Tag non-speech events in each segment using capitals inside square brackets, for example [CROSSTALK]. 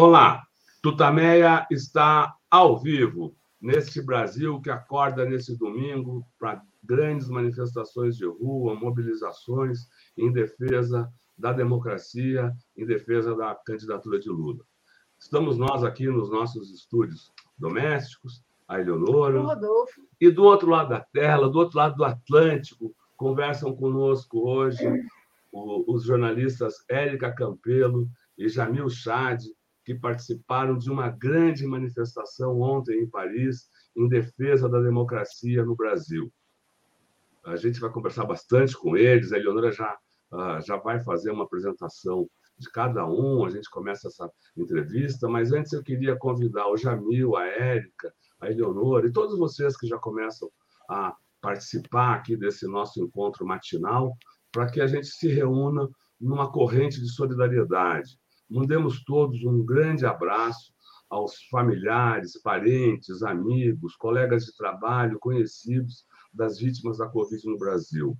Olá, Tutameia está ao vivo neste Brasil que acorda nesse domingo para grandes manifestações de rua, mobilizações em defesa da democracia, em defesa da candidatura de Lula. Estamos nós aqui nos nossos estúdios domésticos, a Eleonora. Rodolfo. E do outro lado da tela, do outro lado do Atlântico, conversam conosco hoje os jornalistas Érica Campelo e Jamil Chad, que participaram de uma grande manifestação ontem em Paris em defesa da democracia no Brasil. A gente vai conversar bastante com eles, a Eleonora já, ah, já vai fazer uma apresentação de cada um, a gente começa essa entrevista, mas antes eu queria convidar o Jamil, a Érica, a Eleonora e todos vocês que já começam a participar aqui desse nosso encontro matinal, para que a gente se reúna numa corrente de solidariedade Mandemos todos um grande abraço aos familiares, parentes, amigos, colegas de trabalho, conhecidos das vítimas da Covid no Brasil.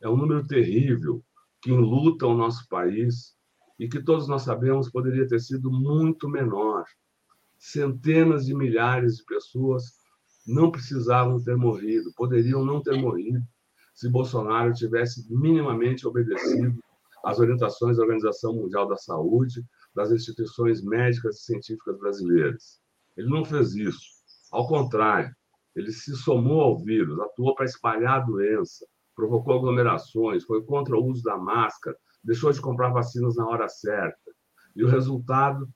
É um número terrível que enluta o nosso país e que todos nós sabemos poderia ter sido muito menor. Centenas de milhares de pessoas não precisavam ter morrido, poderiam não ter morrido se Bolsonaro tivesse minimamente obedecido às orientações da Organização Mundial da Saúde, das instituições médicas e científicas brasileiras. Ele não fez isso. Ao contrário, ele se somou ao vírus, atuou para espalhar a doença, provocou aglomerações, foi contra o uso da máscara, deixou de comprar vacinas na hora certa. E o resultado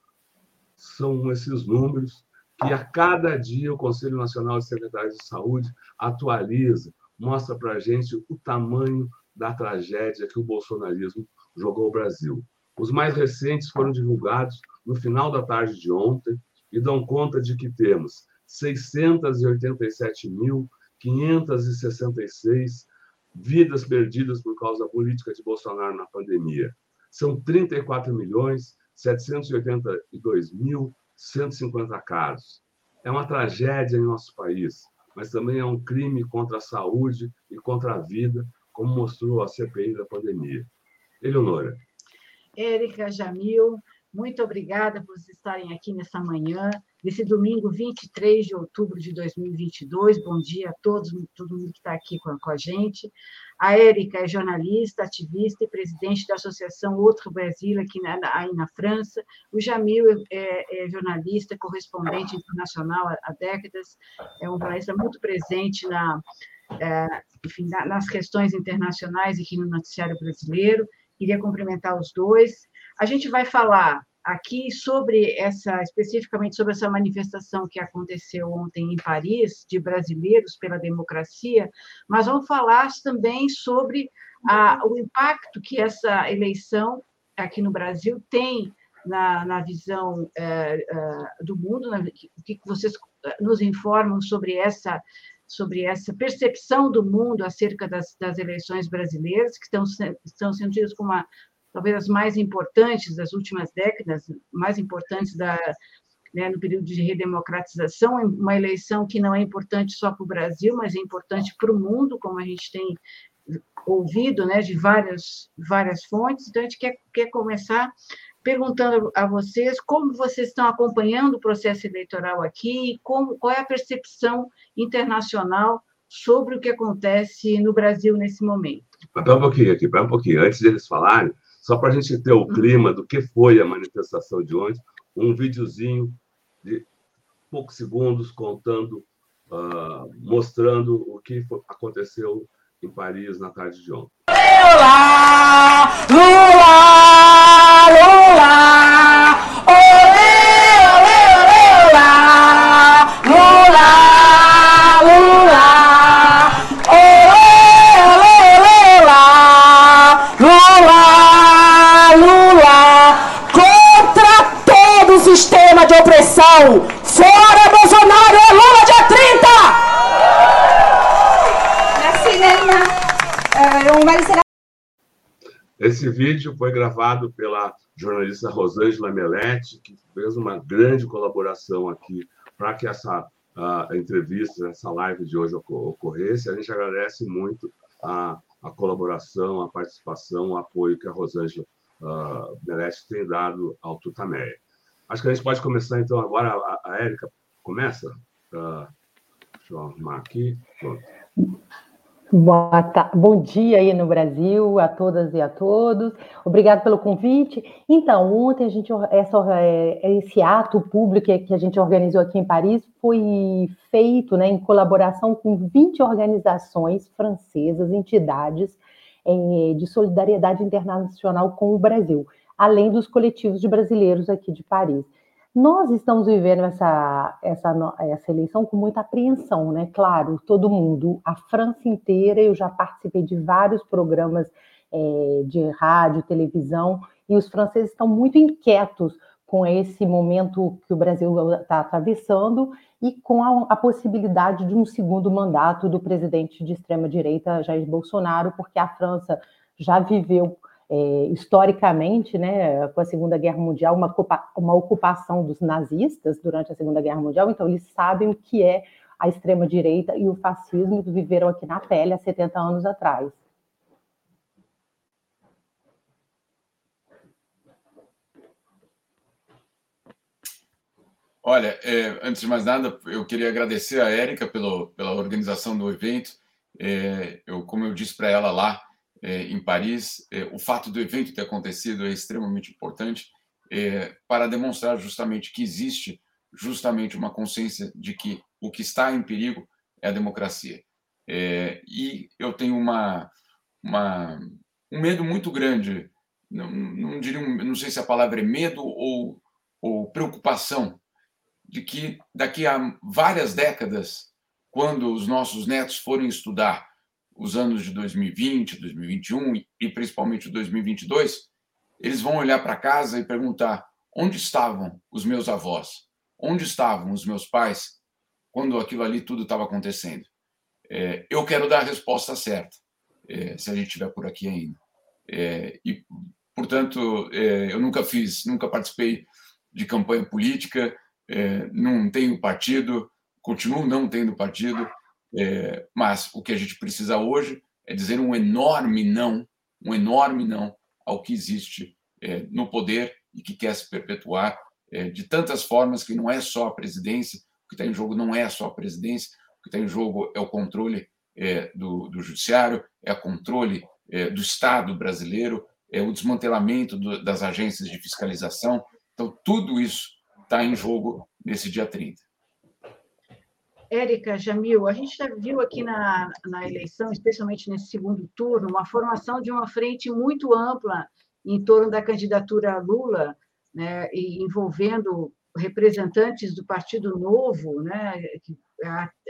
são esses números que a cada dia o Conselho Nacional de Secretários de Saúde atualiza, mostra para a gente o tamanho da tragédia que o bolsonarismo jogou ao Brasil. Os mais recentes foram divulgados no final da tarde de ontem e dão conta de que temos 687.566 vidas perdidas por causa da política de Bolsonaro na pandemia. São 34 milhões 782 mil 150 casos. É uma tragédia em nosso país, mas também é um crime contra a saúde e contra a vida, como mostrou a CPI da pandemia. Eleonora. Érica, Jamil, muito obrigada por estarem aqui nessa manhã, nesse domingo 23 de outubro de 2022. Bom dia a todos, todo mundo que está aqui com, com, a gente. A Érica é jornalista, ativista e presidente da Associação Outro Brasil, aqui na, aí na França. O Jamil é, é jornalista, correspondente internacional há, há, décadas, é um jornalista muito presente na, é, enfim, nas questões internacionais aqui no noticiário brasileiro Queria cumprimentar os dois. A gente vai falar aqui sobre essa, especificamente sobre essa manifestação que aconteceu ontem em Paris, de brasileiros pela democracia, mas vamos falar também sobre a, o impacto que essa eleição aqui no Brasil tem na, na visão é, é, do mundo, o que vocês nos informam sobre essa sobre essa percepção do mundo acerca das, das eleições brasileiras, que estão, estão sendo tidas como uma, talvez as mais importantes das últimas décadas, mais importantes da, né, no período de redemocratização, uma eleição que não é importante só para o Brasil, mas é importante para o mundo, como a gente tem ouvido né, de várias, várias fontes. Então, a gente quer, quer começar perguntando a vocês como vocês estão acompanhando o processo eleitoral aqui, como, qual é a percepção internacional sobre o que acontece no Brasil nesse momento. Espera um pouquinho aqui, espera um pouquinho. Antes deles falarem, só para a gente ter o clima do que foi a manifestação de ontem, um videozinho de poucos segundos contando, uh, mostrando o que aconteceu em Paris na tarde de ontem. Olá! Lula! Lula! Olê, olê, olê, olá! Lula! Lula! Olê, olê, olá! Lula! Lula! Contra todo sistema de opressão! Fora Bolsonaro! É Lula dia 30! Merci, Nena. Uh, on va laisser esse vídeo foi gravado pela jornalista Rosângela Melete, que fez uma grande colaboração aqui para que essa uh, entrevista, essa live de hoje ocorresse. A gente agradece muito a, a colaboração, a participação, o apoio que a Rosângela uh, Melete tem dado ao Tutameia. Acho que a gente pode começar, então, agora. A, a Érica começa. Uh, deixa eu arrumar aqui. Pronto. Boa. Bom dia aí no Brasil, a todas e a todos. Obrigado pelo convite. Então, ontem a gente essa, é, esse ato público que a gente organizou aqui em Paris foi feito né, em colaboração com 20 organizações francesas, entidades é, de solidariedade internacional com o Brasil, além dos coletivos de brasileiros aqui de Paris. Nós estamos vivendo essa, essa, essa eleição com muita apreensão, né? Claro, todo mundo, a França inteira, eu já participei de vários programas é, de rádio, televisão, e os franceses estão muito inquietos com esse momento que o Brasil está atravessando e com a, a, possibilidade de um segundo mandato do presidente de extrema-direita, Jair Bolsonaro, porque a França já viveu é, historicamente, né, com a Segunda Guerra Mundial, uma, uma ocupação dos nazistas durante a Segunda Guerra Mundial, então eles sabem o que é a extrema-direita e o fascismo que viveram aqui na pele há 70 anos atrás. Olha, é, antes de mais nada, eu queria agradecer a Érica pela organização do evento. É, eu, como eu disse para ela lá, em Paris. É, o fato do evento ter acontecido é extremamente importante é, para demonstrar justamente que existe justamente uma consciência de que o que está em perigo é a democracia. e eu tenho uma, uma, um medo muito grande, não, não, diria, não sei se a palavra é medo ou, ou preocupação, de que daqui a várias décadas, quando os nossos netos forem estudar os anos de 2020, 2021 e principalmente 2022, eles vão olhar para casa e perguntar: onde estavam os meus avós? Onde estavam os meus pais quando aquilo ali tudo estava acontecendo? É, eu quero dar a resposta certa, é, se a gente estiver por aqui ainda. É, e, portanto, é, eu nunca fiz, nunca participei de campanha política, é, não tenho partido, continuo não tendo partido, é, mas o que a gente precisa hoje é dizer um enorme não, um enorme não ao que existe é, no poder e que quer se perpetuar é, de tantas formas que não é só a presidência, o que está em jogo não é só a presidência, o que está em jogo é o controle é, do, do judiciário, é o controle é, do Estado brasileiro, é o desmantelamento do, das agências de fiscalização. Então, tudo isso está em jogo nesse dia 30. Érica, Jamil, a gente já viu aqui na, na eleição, especialmente nesse segundo turno, uma formação de uma frente muito ampla em torno da candidatura Lula, né, envolvendo representantes do Partido Novo, né,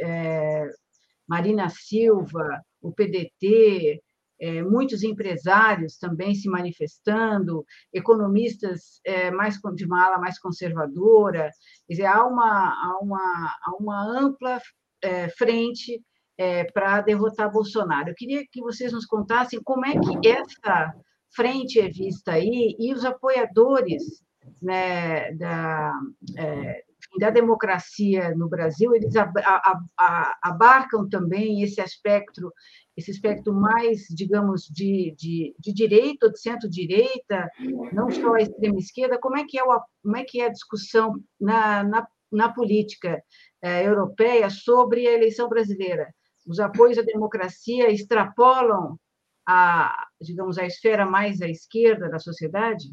é, Marina Silva, o PDT, é, muitos empresários também se manifestando, economistas é, mais de uma ala mais conservadora, quer dizer, há uma, há uma, há uma ampla é, frente é, para derrotar Bolsonaro. Eu queria que vocês nos contassem como é que essa frente é vista aí e os apoiadores né, da, é, da democracia no Brasil, eles abarcam também esse aspecto esse espectro mais, digamos, de, de, de direita ou de centro-direita, não só a extrema-esquerda, como é que é, o, como é, que é a discussão na, na, na política eh, europeia sobre a eleição brasileira? Os apoios à democracia extrapolam a, digamos, a esfera mais à esquerda da sociedade?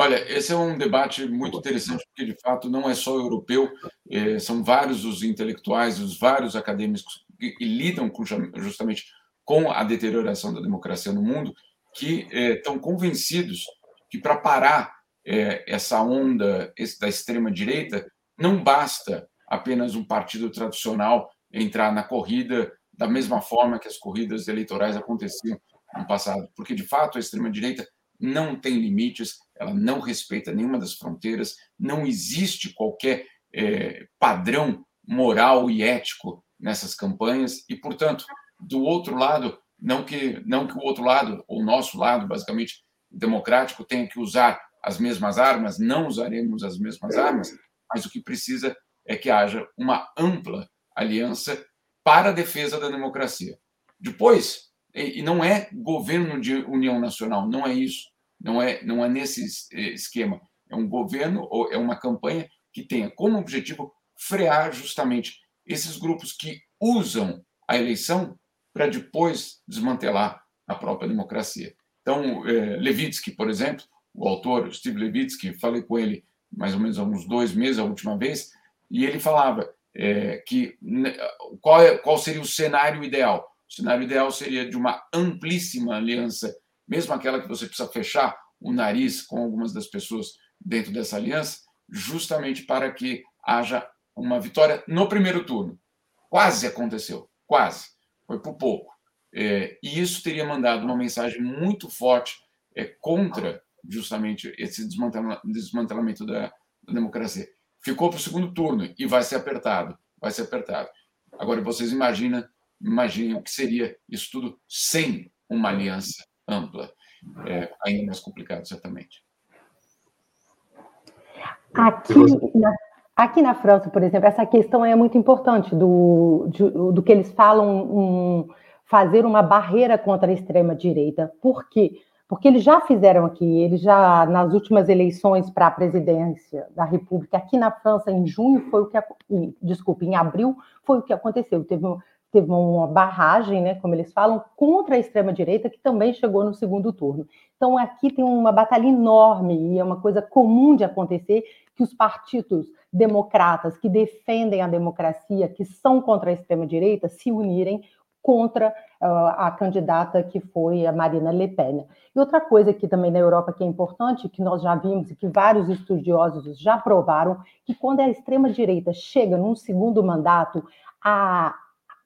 Olha, esse é um debate muito interessante, porque de fato não é só europeu, é, são vários os intelectuais, os vários acadêmicos que, que lidam com, justamente com a deterioração da democracia no mundo, que é, estão convencidos que para parar é, essa onda da extrema-direita, não basta apenas um partido tradicional entrar na corrida da mesma forma que as corridas eleitorais aconteciam no passado, porque de fato a extrema-direita não tem limites, ela não respeita nenhuma das fronteiras, não existe qualquer é, padrão moral e ético nessas campanhas e, portanto, do outro lado, não que não que o outro lado, ou o nosso lado, basicamente democrático, tenha que usar as mesmas armas, não usaremos as mesmas armas, mas o que precisa é que haja uma ampla aliança para a defesa da democracia. Depois, e não é governo de união nacional, não é isso. Não é, não é nesse esquema. É um governo ou é uma campanha que tenha como objetivo frear justamente esses grupos que usam a eleição para depois desmantelar a própria democracia. Então, é, Levitsky, por exemplo, o autor Steve Levitsky, falei com ele mais ou menos há uns dois meses, a última vez, e ele falava é, que qual, é, qual seria o cenário ideal? O cenário ideal seria de uma amplíssima aliança, mesmo aquela que você precisa fechar o nariz com algumas das pessoas dentro dessa aliança, justamente para que haja uma vitória no primeiro turno. Quase aconteceu, quase. Foi por pouco. É, e isso teria mandado uma mensagem muito forte é, contra justamente esse desmantelamento da, da democracia. Ficou para o segundo turno e vai ser apertado, vai ser apertado. Agora vocês imaginam, imaginem o que seria isso tudo sem uma aliança ampla. É ainda mais complicado, certamente. Aqui na, aqui na França, por exemplo, essa questão é muito importante do, de, do que eles falam um, fazer uma barreira contra a extrema direita. Por quê? porque eles já fizeram aqui, eles já nas últimas eleições para a presidência da República aqui na França em junho foi o que desculpe, em abril foi o que aconteceu. Teve, teve uma barragem, né, como eles falam, contra a extrema direita que também chegou no segundo turno. Então aqui tem uma batalha enorme e é uma coisa comum de acontecer que os partidos democratas que defendem a democracia, que são contra a extrema direita, se unirem contra uh, a candidata que foi a Marina Le Pen. E outra coisa que também na Europa que é importante, que nós já vimos e que vários estudiosos já provaram, que quando a extrema-direita chega num segundo mandato, a,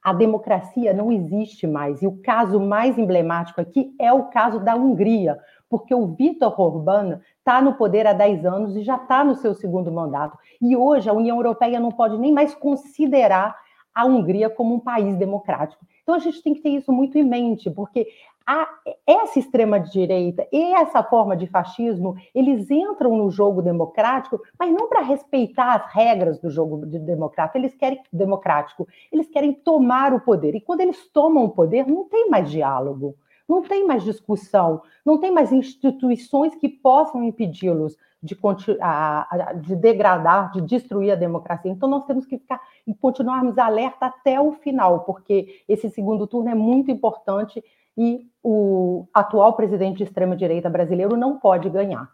a democracia não existe mais. E o caso mais emblemático aqui é o caso da Hungria, porque o Viktor Orbán está no poder há 10 anos e já está no seu segundo mandato. E hoje a União Europeia não pode nem mais considerar a Hungria como um país democrático. Então a gente tem que ter isso muito em mente, porque a, essa extrema-direita e essa forma de fascismo, eles entram no jogo democrático, mas não para respeitar as regras do jogo democrático, eles querem democrático, eles querem tomar o poder. E quando eles tomam o poder, não tem mais diálogo, não tem mais discussão, não tem mais instituições que possam impedi-los de, de, degradar, de destruir a democracia. Então, nós temos que ficar e continuarmos alerta até o final, porque esse segundo turno é muito importante e o atual presidente de extrema-direita brasileiro não pode ganhar.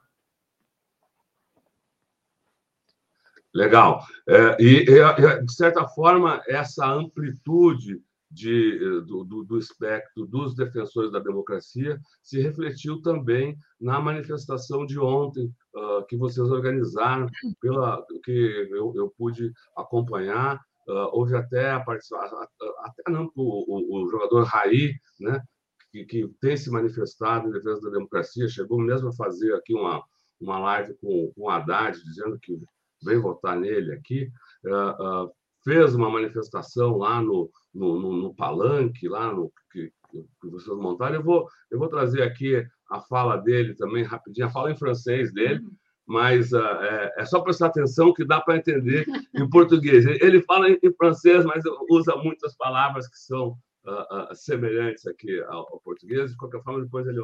Legal. É, e, de certa forma, essa amplitude de, do, do, do, espectro dos defensores da democracia se refletiu também na manifestação de ontem uh, que vocês organizaram, pela que eu, eu pude acompanhar. Uh, houve até a participação, até não, o, o, o jogador Raí, né, que, que, tem se manifestado em defesa da democracia, chegou mesmo a fazer aqui uma, uma live com, com o Haddad, dizendo que vem votar nele aqui. Uh, fez uma manifestação lá no, no, no, no palanque, lá no que, que vocês montaram. Eu vou, eu vou trazer aqui a fala dele também, rapidinho, a fala em francês dele, mas uh, é, é, só prestar atenção que dá para entender em português. Ele fala em, em, francês, mas usa muitas palavras que são uh, uh, semelhantes aqui ao, ao, português. De qualquer forma, depois ele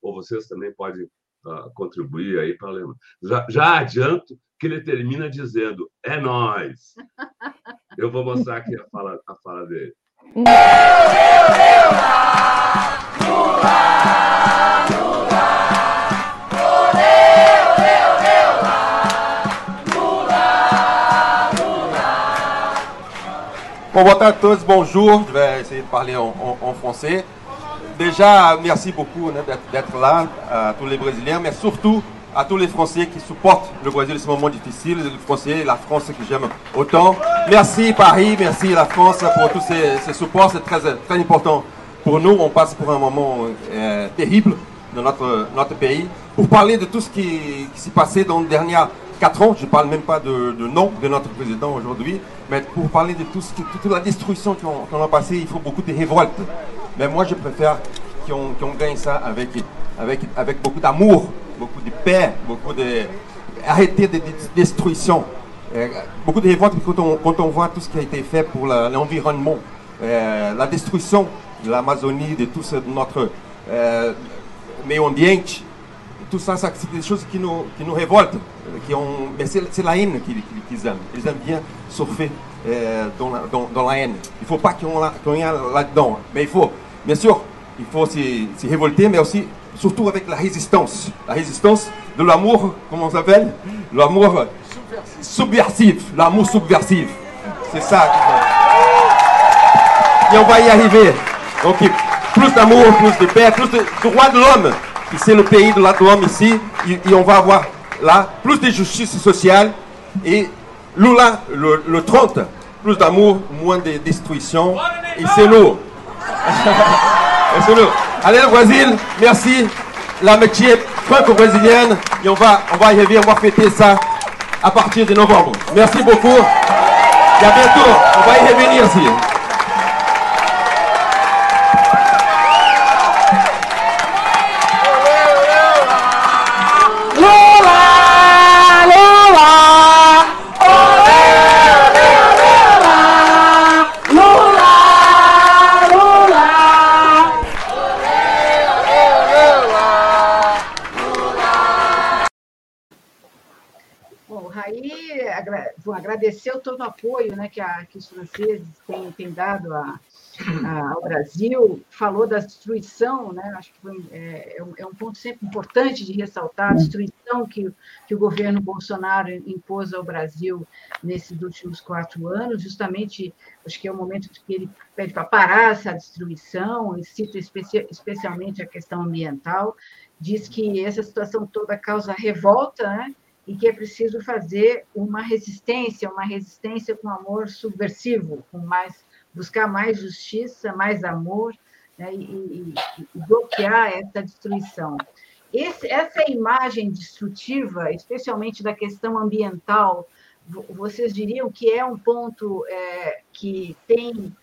ou vocês também podem contribuir aí para ler. Já, já adianto que ele termina dizendo: é nós. [LAUGHS] Eu vou mostrar aqui a fala, a fala dele. Eu, eu, eu, lá, lá, Bon, bonjour à tous, bonjour. Je vais essayer de parler en, en, en français. Déjà, merci beaucoup d'être là, à tous les Brésiliens, mais surtout à tous les Français qui supportent le Brésil ce moment difficile, les Français, la France que j'aime autant. Merci Paris, merci la France pour tous ces, supports, c'est très, très important pour nous. On passe pour un moment euh, terrible dans notre, notre pays. Pour parler de tout ce qui, s'est passé dans les dernières quatre ans, je ne parle même pas de, nom de notre président aujourd'hui, mais pour parler de toute la destruction qu'on a passé, il faut beaucoup de révoltes. Mais moi, je préfère qu'on qu gagne ça avec, avec, avec beaucoup d'amour, beaucoup de paix, beaucoup de. arrêter de, de destruction. Euh, beaucoup de révoltes quand on, quand on voit tout ce qui a été fait pour l'environnement, euh, la destruction de l'Amazonie, de tout notre euh, meio tout ça, c'est des choses qui nous, qui nous révoltent. Qui ont, mais c'est la haine qu'ils aiment. Ils aiment bien surfer euh, dans, la, dans, dans, haine. Il ne faut pas qu'on qu y ait là-dedans. Mais il faut, bien sûr, il faut se révolter, mais aussi, surtout avec la résistance. La résistance de l'amour, comment on s'appelle? L'amour subversif. L'amour subversif. C'est ça. Et on va y arriver. Donc, plus d'amour, plus de paix, plus de droits de l'homme. C'est le pays de l'homme ici. Et, et, on va avoir là plus de justice sociale. Et Lula, le, le 30, plus d'amour, moins de destruction. Et c'est nous. [LAUGHS] Allez, le Brésil, merci. L'amitié franco-brésilienne. Et on va, on va y arriver, on va fêter ça à partir de novembre. Merci beaucoup. Et à bientôt. On va y revenir ici. Agradecer todo o apoio né, que, a, que os franceses têm, têm dado a, a, ao Brasil, falou da destruição, né, acho que foi, é, é, um, é, um, ponto sempre importante de ressaltar, a destruição que, que o governo Bolsonaro impôs ao Brasil nesses últimos quatro anos, justamente, acho que é o momento que ele pede para parar essa destruição, e cita especi especialmente a questão ambiental, diz que essa situação toda causa revolta, né, e que é preciso fazer uma resistência, uma resistência com amor subversivo, com mais buscar mais justiça, mais amor né, e, e, e, bloquear essa destruição. Esse, essa imagem destrutiva, especialmente da questão ambiental, vocês diriam que é um ponto é, que tem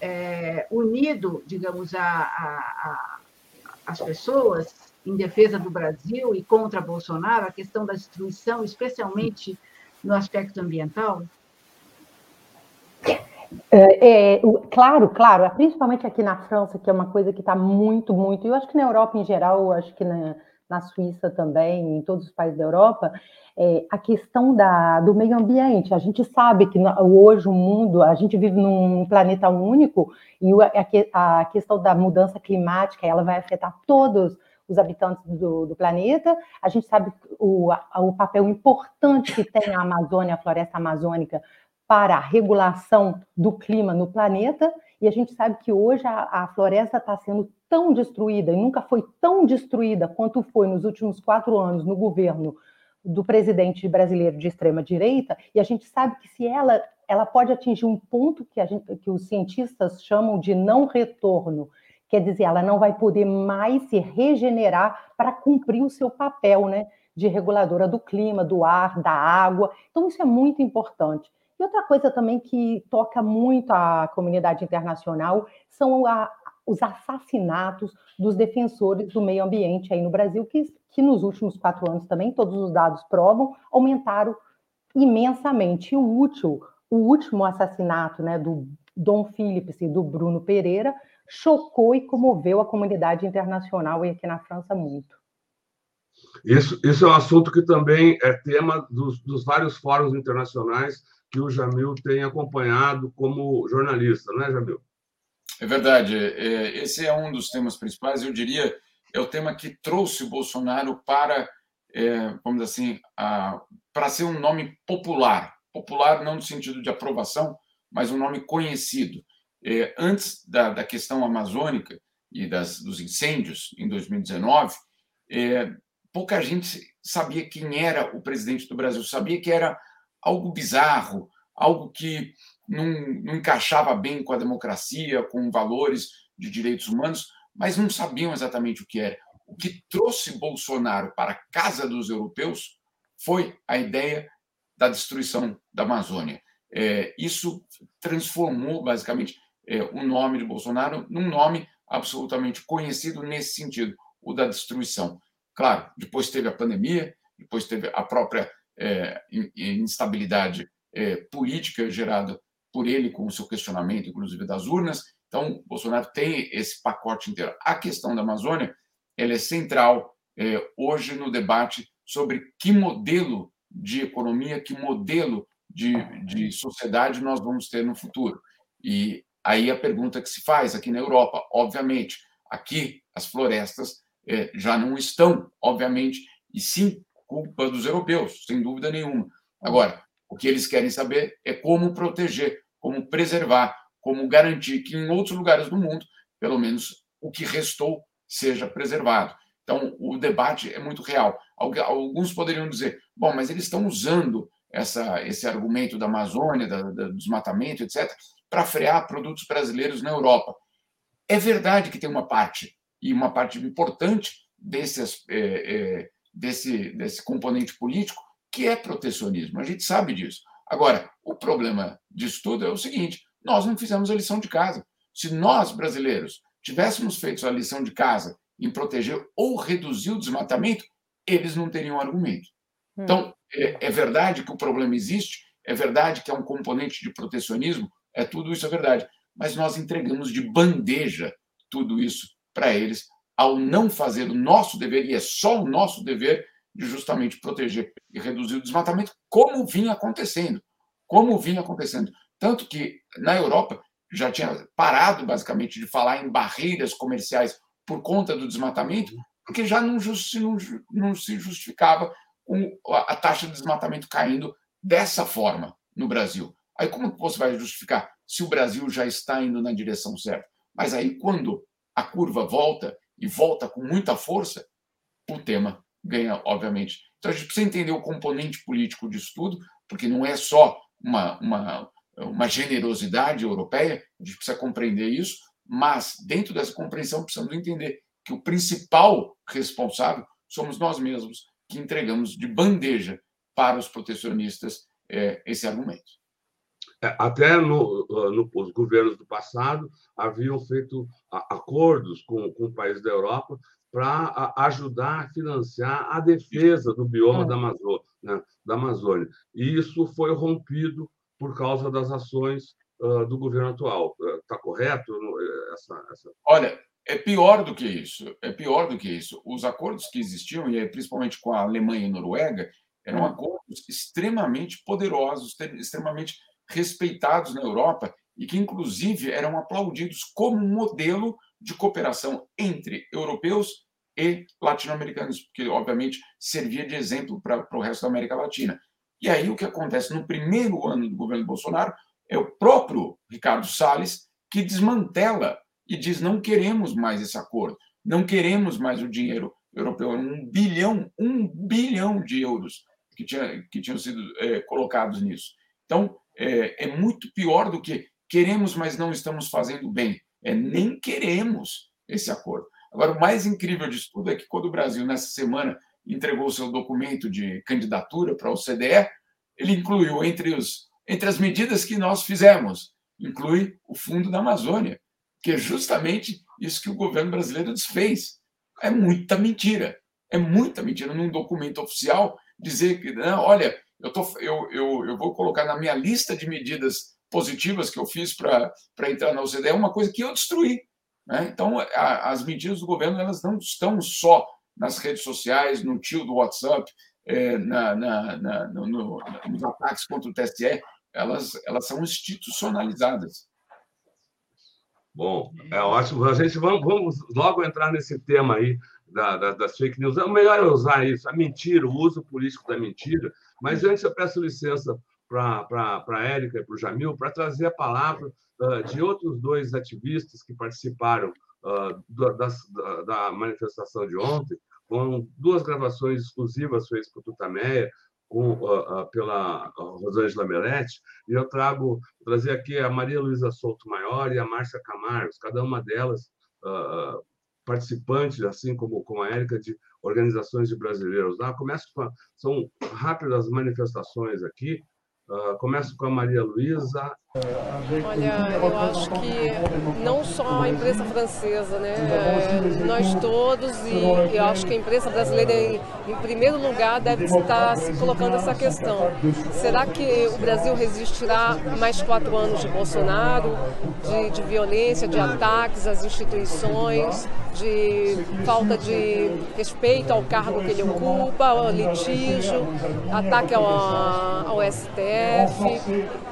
é, unido, digamos, a, a, a, as pessoas em defesa do Brasil e contra Bolsonaro, a questão da destruição, especialmente no aspecto ambiental? É, é, claro, claro, principalmente aqui na França, que é uma coisa que está muito, muito, eu acho que na Europa em geral, acho que na, na Suíça também, em todos os países da Europa, é, a questão da, do meio ambiente. A gente sabe que hoje o mundo, a gente vive num planeta único e a, a questão da mudança climática, ela vai afetar todos os habitantes do, do planeta. A gente sabe o, o papel importante que tem a Amazônia, a floresta amazônica, para a regulação do clima no planeta, e a gente sabe que hoje a, a floresta está sendo tão destruída, e nunca foi tão destruída quanto foi nos últimos quatro anos no governo do presidente brasileiro de extrema direita, e a gente sabe que se ela ela pode atingir um ponto que, gente, que os cientistas chamam de não retorno, Quer dizer, ela não vai poder mais se regenerar para cumprir o seu papel, né? De reguladora do clima, do ar, da água. Então, isso é muito importante. E outra coisa também que toca muito a comunidade internacional são a, os assassinatos dos defensores do meio ambiente aí no Brasil, que, que nos últimos quatro anos também, todos os dados provam, aumentaram imensamente. E o último, o último assassinato né, do Dom Phillips e do Bruno Pereira chocou e comoveu a comunidade internacional e aqui na França muito. Isso, isso é um assunto que também é tema dos, dos vários fóruns internacionais que o Jamil tem acompanhado como jornalista, não é, Jamil? É verdade. É, esse é um dos temas principais. Eu diria é o tema que trouxe o Bolsonaro para, é, vamos dizer assim, a, para ser um nome popular. Popular não no sentido de aprovação, mas um nome conhecido. É, antes da, da, questão amazônica e das, dos incêndios, em 2019, é, pouca gente sabia quem era o presidente do Brasil, sabia que era algo bizarro, algo que não, não encaixava bem com a democracia, com valores de direitos humanos, mas não sabiam exatamente o que era. O que trouxe Bolsonaro para a casa dos europeus foi a ideia da destruição da Amazônia. É, isso transformou, basicamente, é, o nome de Bolsonaro num nome absolutamente conhecido nesse sentido, o da destruição. Claro, depois teve a pandemia, depois teve a própria é, instabilidade é, política gerada por ele, com o seu questionamento, inclusive das urnas. Então, Bolsonaro tem esse pacote inteiro. A questão da Amazônia ela é central é, hoje no debate sobre que modelo de economia, que modelo de, de sociedade nós vamos ter no futuro. E aí a pergunta que se faz aqui na Europa, obviamente, aqui as florestas é, já não estão, obviamente, e sim culpa dos europeus, sem dúvida nenhuma. Agora, o que eles querem saber é como proteger, como preservar, como garantir que em outros lugares do mundo, pelo menos o que restou seja preservado. Então, o debate é muito real. Alguns poderiam dizer, bom, mas eles estão usando essa, esse argumento da Amazônia, da, da, do desmatamento, etc., para frear produtos brasileiros na Europa. É verdade que tem uma parte, e uma parte importante desse, é, é, desse, desse componente político, que é protecionismo. A gente sabe disso. Agora, o problema disso tudo é o seguinte: nós não fizemos a lição de casa. Se nós, brasileiros, tivéssemos feito a lição de casa em proteger ou reduzir o desmatamento, eles não teriam argumento. Hum. Então, é, é verdade que o problema existe, é verdade que é um componente de protecionismo, é tudo isso é verdade. Mas nós entregamos de bandeja tudo isso para eles ao não fazer o nosso dever, e é só o nosso dever, de justamente proteger e reduzir o desmatamento, como vinha acontecendo. Como vinha acontecendo. Tanto que na Europa já tinha parado, basicamente, de falar em barreiras comerciais por conta do desmatamento, porque já não, não, não se justificava a taxa de desmatamento caindo dessa forma no Brasil. Aí como você vai justificar se o Brasil já está indo na direção certa? Mas aí quando a curva volta e volta com muita força, o tema ganha, obviamente. Então a gente precisa entender o componente político disso tudo, porque não é só uma, uma, uma generosidade europeia, a gente precisa compreender isso, mas dentro dessa compreensão precisamos entender que o principal responsável somos nós mesmos, que entregamos de bandeja para os protecionistas é, esse argumento. É, até no, no, os governos do passado haviam feito acordos com, com países da Europa para ajudar a financiar a defesa do bioma é. da, Amazônia, né, da Amazônia. E isso foi rompido por causa das ações uh, do governo atual. Está correto essa, essa... Olha, é pior do que isso. É pior do que isso. Os acordos que existiam, e principalmente com a Alemanha e Noruega, eram hum. acordos extremamente poderosos, extremamente respeitados na Europa e que, inclusive, eram aplaudidos como modelo de cooperação entre europeus e latino-americanos, porque, obviamente, servia de exemplo para, o resto da América Latina. E aí o que acontece no primeiro ano do governo Bolsonaro é o próprio Ricardo Salles que desmantela e diz não queremos mais esse acordo, não queremos mais o dinheiro europeu, um bilhão, um bilhão de euros que, tinha, que tinham sido é, colocados nisso. Então, é, é muito pior do que queremos, mas não estamos fazendo bem. É nem queremos esse acordo. Agora, o mais incrível disso tudo é que quando o Brasil, nessa semana, entregou seu documento de candidatura para o CDE, ele incluiu entre, os, entre as medidas que nós fizemos, inclui o Fundo da Amazônia, que é justamente isso que o governo brasileiro desfez. É muita mentira. É muita mentira num documento oficial dizer que, não, olha, eu, tô, eu, eu, eu vou colocar na minha lista de medidas positivas que eu fiz para entrar na OCDE uma coisa que eu destruí. Né? Então, a, as medidas do governo elas não estão só nas redes sociais, no tio do WhatsApp, é, na, na, na, no, no, nos ataques contra o TSE, elas, elas são institucionalizadas. Bom, é ótimo. A gente vamos, vamos logo entrar nesse tema aí da, da, das fake news. O melhor é usar isso, a mentira, o uso político da mentira. Mas antes eu peço licença para a Érica e para o Jamil para trazer a palavra uh, de outros dois ativistas que participaram uh, da, da, da, manifestação de ontem, com duas gravações exclusivas feitas por Tutameia, com, uh, pela Rosângela Meletti, e eu trago trazer aqui a Maria Luísa Souto Maior e a Márcia Camargos, cada uma delas participantes, assim como, como a Érica, de organizações de brasileiros lá. Começo com a, são rápidas manifestações aqui. Uh, começo com a Maria Luísa Olha, eu acho que não só a imprensa francesa, né? É, nós todos, e eu acho que a imprensa brasileira, em, primeiro lugar, deve estar se colocando essa questão. Será que o Brasil resistirá mais quatro anos de Bolsonaro, de, de violência, de ataques às instituições, de falta de respeito ao cargo que ele ocupa, litígio, ataque ao, ao STF?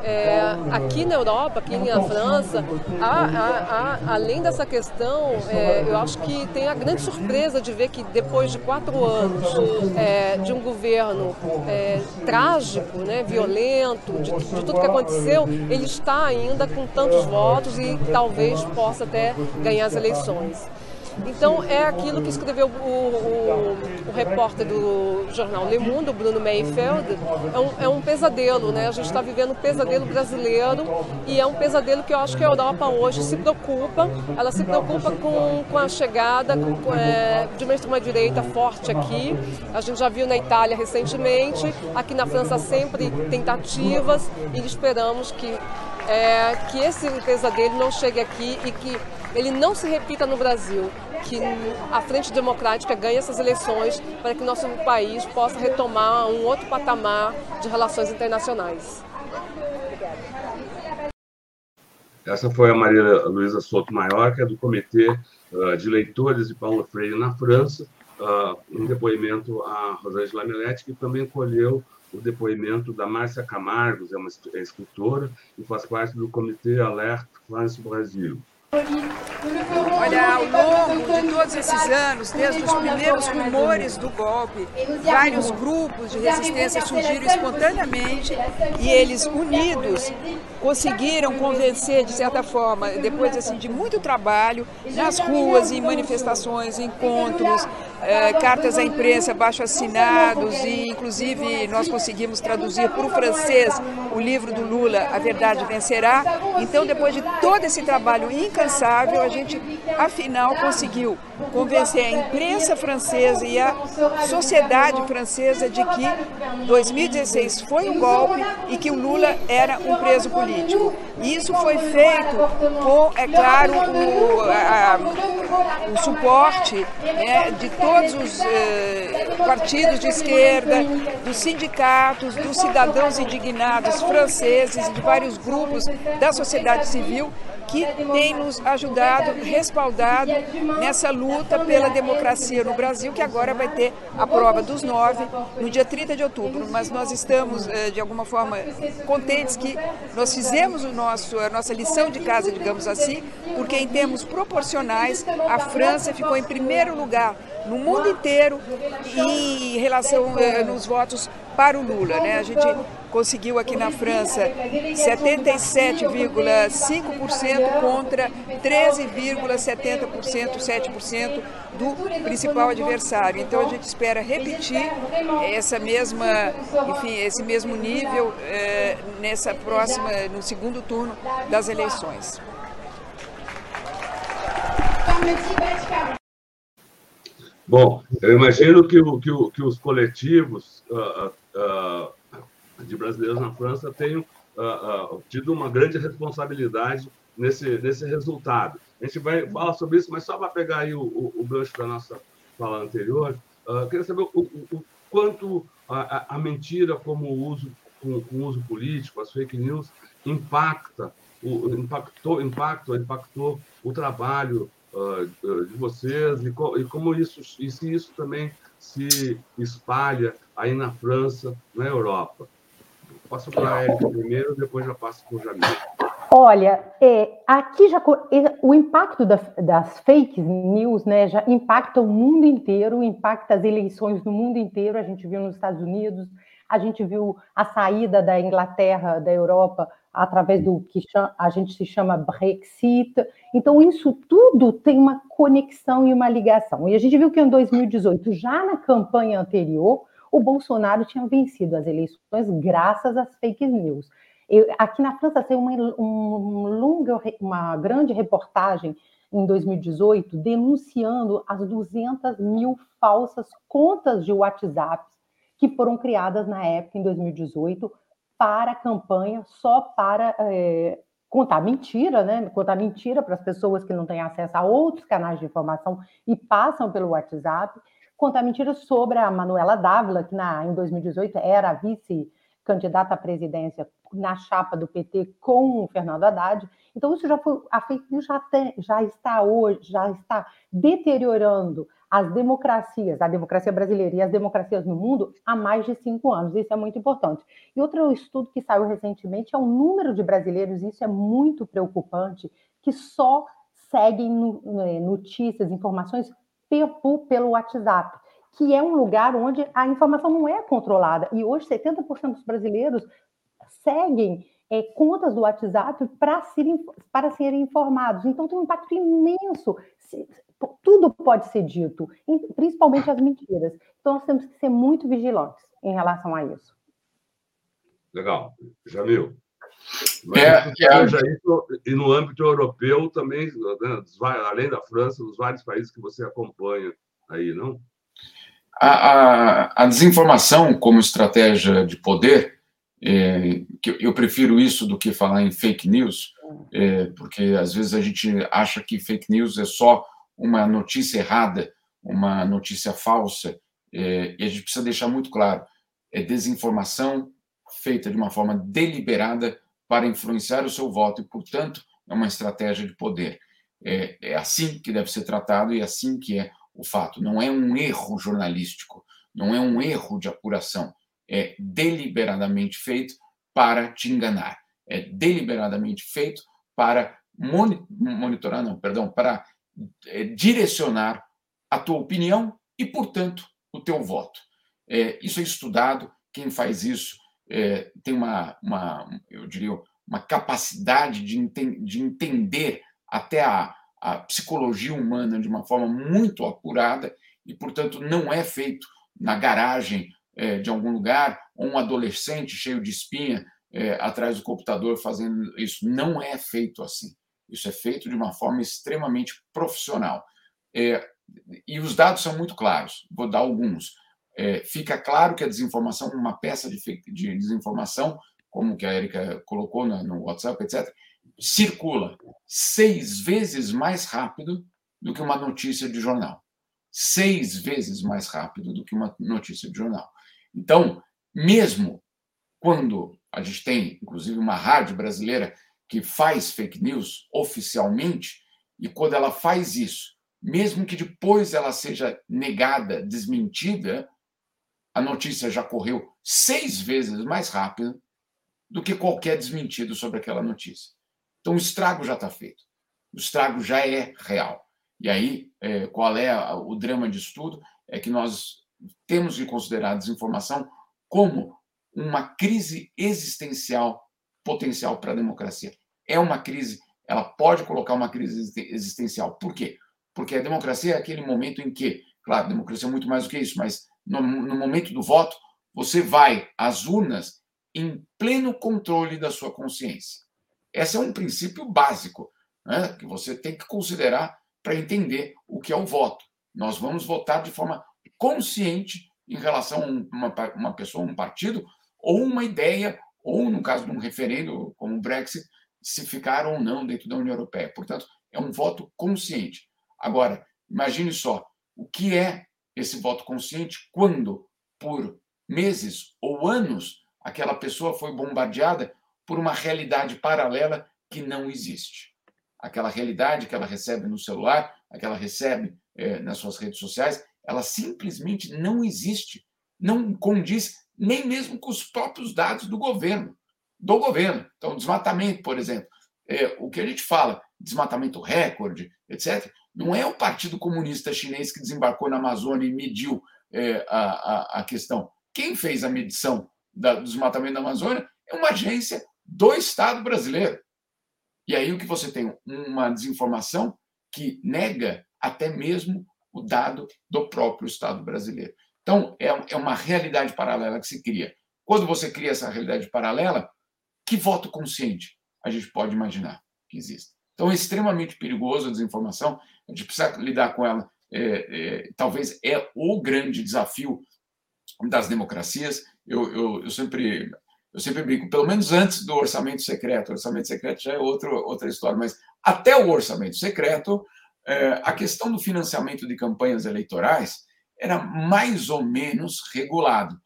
É, aqui na Europa, aqui na França, há, há, há, além dessa questão, é, eu acho que tem a grande surpresa de ver que depois de quatro anos é, de um governo é, trágico, né, violento, de, de tudo que aconteceu, ele está ainda com tantos votos e talvez possa até ganhar as eleições. Então, é aquilo que escreveu o, o, o repórter do jornal Le Monde, Bruno Mayfeld, é um, é um pesadelo, né? A gente está vivendo um pesadelo brasileiro e é um pesadelo que eu acho que a Europa hoje se preocupa, ela se preocupa com, com a chegada com, é, de uma extrema-direita forte aqui. A gente já viu na Itália recentemente, aqui na França sempre tentativas e esperamos que é, que esse pesadelo não chegue aqui e que ele não se repita no Brasil, que a Frente Democrática ganhe essas eleições para que nosso país possa retomar um outro patamar de relações internacionais. Essa foi a Maria Luísa Souto Maior, que é do Comitê uh, de Leitores de Paulo Freire na França, uh, em depoimento a Rosângela Melete, que também colheu o depoimento da Márcia Camargos, é uma é escritora e faz parte do Comitê Alert France Brasil. Olha, ao longo de todos esses anos, desde os primeiros rumores do golpe, vários grupos de resistência surgiram espontaneamente e eles, unidos, conseguiram convencer, de certa forma, depois assim, de muito trabalho, nas ruas, em manifestações, encontros, é, cartas à imprensa, baixo assinados e inclusive nós conseguimos traduzir para o francês o livro do Lula, A Verdade Vencerá. Então, depois de todo esse trabalho incansável, a gente afinal conseguiu convencer a imprensa francesa e a sociedade francesa de que 2016 foi um golpe e que o Lula era um preso político. E isso foi feito com, é claro, o, a, o suporte né, de todos os eh, partidos de esquerda, dos sindicatos, dos cidadãos indignados franceses e de vários grupos da sociedade civil que tem nos ajudado, respaldado nessa luta pela democracia no Brasil, que agora vai ter a prova dos nove no dia 30 de outubro. Mas nós estamos, eh, de alguma forma, contentes que nós fizemos o nosso, a nossa lição de casa, digamos assim, porque em termos proporcionais, a França ficou em primeiro lugar no mundo inteiro em relação eh, nos votos para o Lula. Né? A gente conseguiu aqui na França 77,5% contra 13,70%, 7% do principal adversário. Então a gente espera repetir essa mesma, enfim, esse mesmo nível eh, nessa próxima, no segundo turno das eleições. Bom, eu imagino que, o, que, o, que os coletivos uh, uh, de brasileiros na França tenham uh, tido uma grande responsabilidade nesse, nesse resultado. A gente vai falar sobre isso, mas só para pegar aí o, o, o gancho da nossa fala anterior, queria saber o, o quanto a, a, mentira como uso, com, com uso político, as fake news, impacta, o, impactou, impactou, impactou o trabalho de vocês e, e como isso e se isso também se espalha aí na França, na Europa. Passo para a Érica primeiro, depois já passo para o Jamil. Olha, é, aqui já o impacto das, das, fake news, né, já impacta o mundo inteiro, impacta as eleições no mundo inteiro. A gente viu nos Estados Unidos, a gente viu a saída da Inglaterra, da Europa, através do que a gente se chama Brexit. Então, isso tudo tem uma conexão e uma ligação. E a gente viu que em 2018, já na campanha anterior, o Bolsonaro tinha vencido as eleições graças às fake news. Eu, aqui na França tem uma, um, longa, uma grande reportagem em 2018 denunciando as 200 mil falsas contas de WhatsApp que foram criadas na época, em 2018, para a campanha, só para é, contar mentira, né? Contar mentira para as pessoas que não têm acesso a outros canais de informação e passam pelo WhatsApp. Contar mentira sobre a Manuela Dávila, que na, em 2018 era vice-candidata à presidência na chapa do PT com o Fernando Haddad. Então, isso já foi, a fake news já, tem, já está hoje, já está deteriorando as democracias, a democracia brasileira e as democracias no mundo há mais de cinco anos. Isso é muito importante. E outro estudo que saiu recentemente é o número de brasileiros, isso é muito preocupante, que só seguem notícias, informações pelo WhatsApp, que é um lugar onde a informação não é controlada. E hoje 70% dos brasileiros seguem é, contas do WhatsApp para serem, para serem informados. Então tem um impacto imenso tudo pode ser dito, principalmente as mentiras. Então, nós temos que ser muito vigilantes em relação a isso. Legal. Jamil. É, é, isso, e no âmbito europeu também, né, além da França, nos vários países que você acompanha aí, não? A, a, a desinformação como estratégia de poder, é, que eu prefiro isso do que falar em fake news, é, porque às vezes a gente acha que fake news é só uma notícia errada, uma notícia falsa, é, e a gente precisa deixar muito claro: é desinformação feita de uma forma deliberada para influenciar o seu voto e, portanto, é uma estratégia de poder. É, é assim que deve ser tratado e é assim que é o fato. Não é um erro jornalístico, não é um erro de apuração. É deliberadamente feito para te enganar. É deliberadamente feito para monitorar, não, perdão, para é, direcionar a tua opinião e, portanto, o teu voto. É, isso é estudado, quem faz isso é, tem uma, uma, eu diria, uma capacidade de, enten de entender até a, a psicologia humana de uma forma muito apurada e, portanto, não é feito na garagem é, de algum lugar ou um adolescente cheio de espinha é, atrás do computador fazendo isso. Não é feito assim. Isso é feito de uma forma extremamente profissional. É, e os dados são muito claros. Vou dar alguns. É, fica claro que a desinformação, uma peça de, de desinformação, como que a Erika colocou no, no WhatsApp, etc., circula seis vezes mais rápido do que uma notícia de jornal. Seis vezes mais rápido do que uma notícia de jornal. Então, mesmo quando a gente tem, inclusive, uma rádio brasileira que faz fake news oficialmente, e quando ela faz isso, mesmo que depois ela seja negada, desmentida, a notícia já correu seis vezes mais rápido do que qualquer desmentido sobre aquela notícia. Então o estrago já está feito. O estrago já é real. E aí, é, qual é o drama de estudo? É que nós temos que considerar a desinformação como uma crise existencial potencial para a democracia. É uma crise, ela pode colocar uma crise existencial. Por quê? Porque a democracia é aquele momento em que, claro, democracia é muito mais do que isso, mas no, no momento do voto, você vai às urnas em pleno controle da sua consciência. Esse é um princípio básico né, que você tem que considerar para entender o que é o voto. Nós vamos votar de forma consciente em relação a uma, uma pessoa, um partido, ou uma ideia, ou, no caso de um referendo como o Brexit, se ficar ou não dentro da União Europeia. Portanto, é um voto consciente. Agora, imagine só o que é esse voto consciente quando, por meses ou anos, aquela pessoa foi bombardeada por uma realidade paralela que não existe. Aquela realidade que ela recebe no celular, aquela recebe é, nas suas redes sociais, ela simplesmente não existe. Não condiz nem mesmo com os próprios dados do governo. Do governo. Então, desmatamento, por exemplo. É, o que a gente fala, desmatamento recorde, etc., não é o Partido Comunista Chinês que desembarcou na Amazônia e mediu é, a, a, a, questão. Quem fez a medição da, do desmatamento da Amazônia é uma agência do Estado brasileiro. E aí o que você tem? Uma desinformação que nega até mesmo o dado do próprio Estado brasileiro. Então, é, é uma realidade paralela que se cria. Quando você cria essa realidade paralela, que voto consciente a gente pode imaginar que existe? Então, é extremamente perigoso a desinformação, a gente precisa lidar com ela. É, é, talvez é o grande desafio das democracias. Eu, eu, eu sempre Eu sempre brinco, pelo menos antes do orçamento secreto. O orçamento secreto já é outro, outra história, mas até o orçamento secreto, é, a questão do financiamento de campanhas eleitorais era mais ou menos regulado.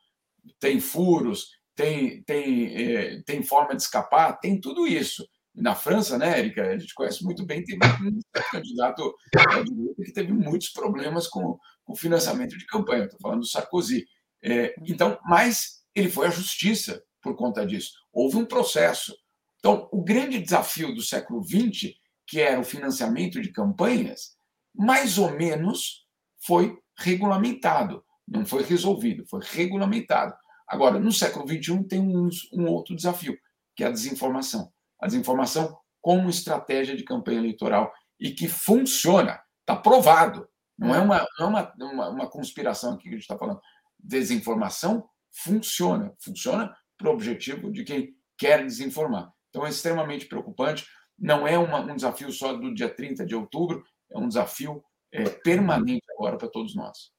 Tem furos, tem, tem, é, tem forma de escapar, tem tudo isso. Na França, né, Érica, a gente conhece muito bem, tem um [LAUGHS] candidato que teve muitos problemas com o financiamento de campanha. Estou falando do Sarkozy. É, então, mas ele foi à justiça por conta disso. Houve um processo. Então, o grande desafio do século XX, que era o financiamento de campanhas, mais ou menos foi regulamentado. Não foi resolvido, foi regulamentado. Agora, no século XXI, tem um, um outro desafio, que é a desinformação. A desinformação como estratégia de campanha eleitoral e que funciona, está provado. Não é uma, não é uma, uma, uma conspiração aqui que a gente está falando. Desinformação funciona. Funciona para o objetivo de quem quer desinformar. Então é extremamente preocupante. Não é uma, um desafio só do dia 30 de outubro, é um desafio é, permanente agora para todos nós.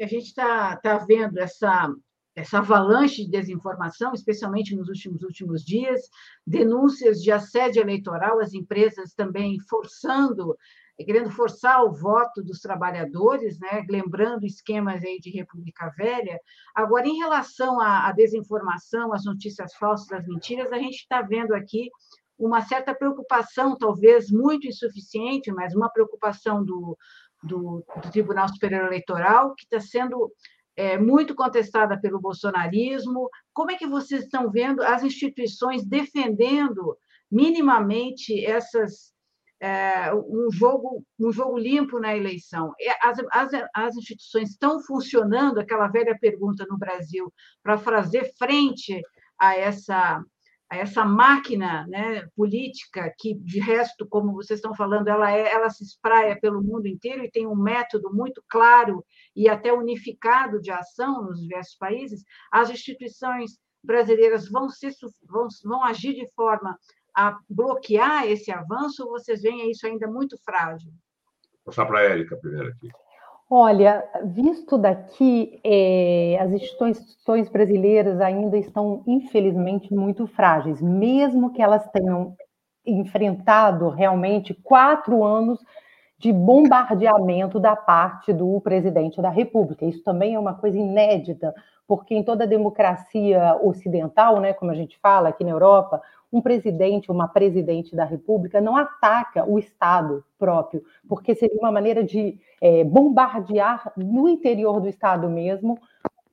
A gente está tá vendo essa, essa avalanche de desinformação, especialmente nos últimos, últimos dias, denúncias de assédio eleitoral, as empresas também forçando querendo forçar o voto dos trabalhadores, né? lembrando esquemas aí de República Velha. Agora, em relação à, à desinformação, às notícias falsas, às mentiras, a gente está vendo aqui uma certa preocupação, talvez muito insuficiente, mas uma preocupação do, do, do Tribunal Superior Eleitoral, que está sendo é, muito contestada pelo bolsonarismo. Como é que vocês estão vendo as instituições defendendo minimamente essas é, um jogo um jogo limpo na eleição. As, as, as instituições estão funcionando, aquela velha pergunta no Brasil, para fazer frente a essa a essa máquina né, política que, de resto, como vocês estão falando, ela, é, ela se espraia pelo mundo inteiro e tem um método muito claro e até unificado de ação nos diversos países, as instituições brasileiras vão, ser, vão, vão agir de forma a bloquear esse avanço ou vocês veem isso ainda muito frágil? Vou passar para a Érica primeiro aqui. Olha, visto daqui, é, as instituições brasileiras ainda estão, infelizmente, muito frágeis, mesmo que elas tenham enfrentado realmente quatro anos de bombardeamento da parte do presidente da República. Isso também é uma coisa inédita, porque em toda democracia ocidental, né, como a gente fala aqui na Europa, um presidente, uma presidente da República não ataca o Estado próprio, porque seria uma maneira de é, bombardear no interior do Estado mesmo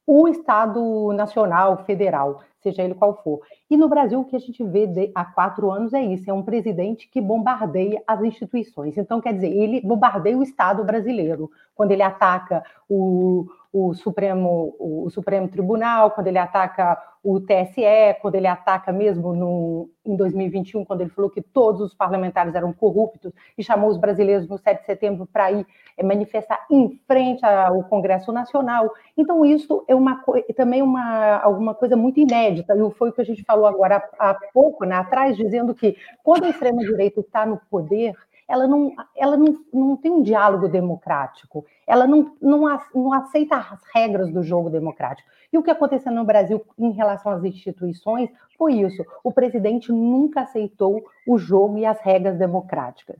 o Estado nacional, federal, seja ele qual for. E no Brasil, o que a gente vê de, há quatro anos é isso: é um presidente que bombardeia as instituições. Então, quer dizer, ele bombardeia o Estado brasileiro, quando ele ataca o, o Supremo, o Supremo Tribunal, quando ele ataca o TSE, quando ele ataca mesmo no, em 2021, quando ele falou que todos os parlamentares eram corruptos e chamou os brasileiros no 7 de setembro para ir é, manifestar em frente ao Congresso Nacional. Então, isso é uma, também uma, alguma coisa muito inédita, e foi o que a gente falou agora há, pouco, né, atrás, dizendo que quando a extrema-direita está no poder, ela não, ela não, não tem um diálogo democrático, ela não, não, não aceita as regras do jogo democrático. E o que aconteceu no Brasil em relação às instituições foi isso: o presidente nunca aceitou o jogo e as regras democráticas.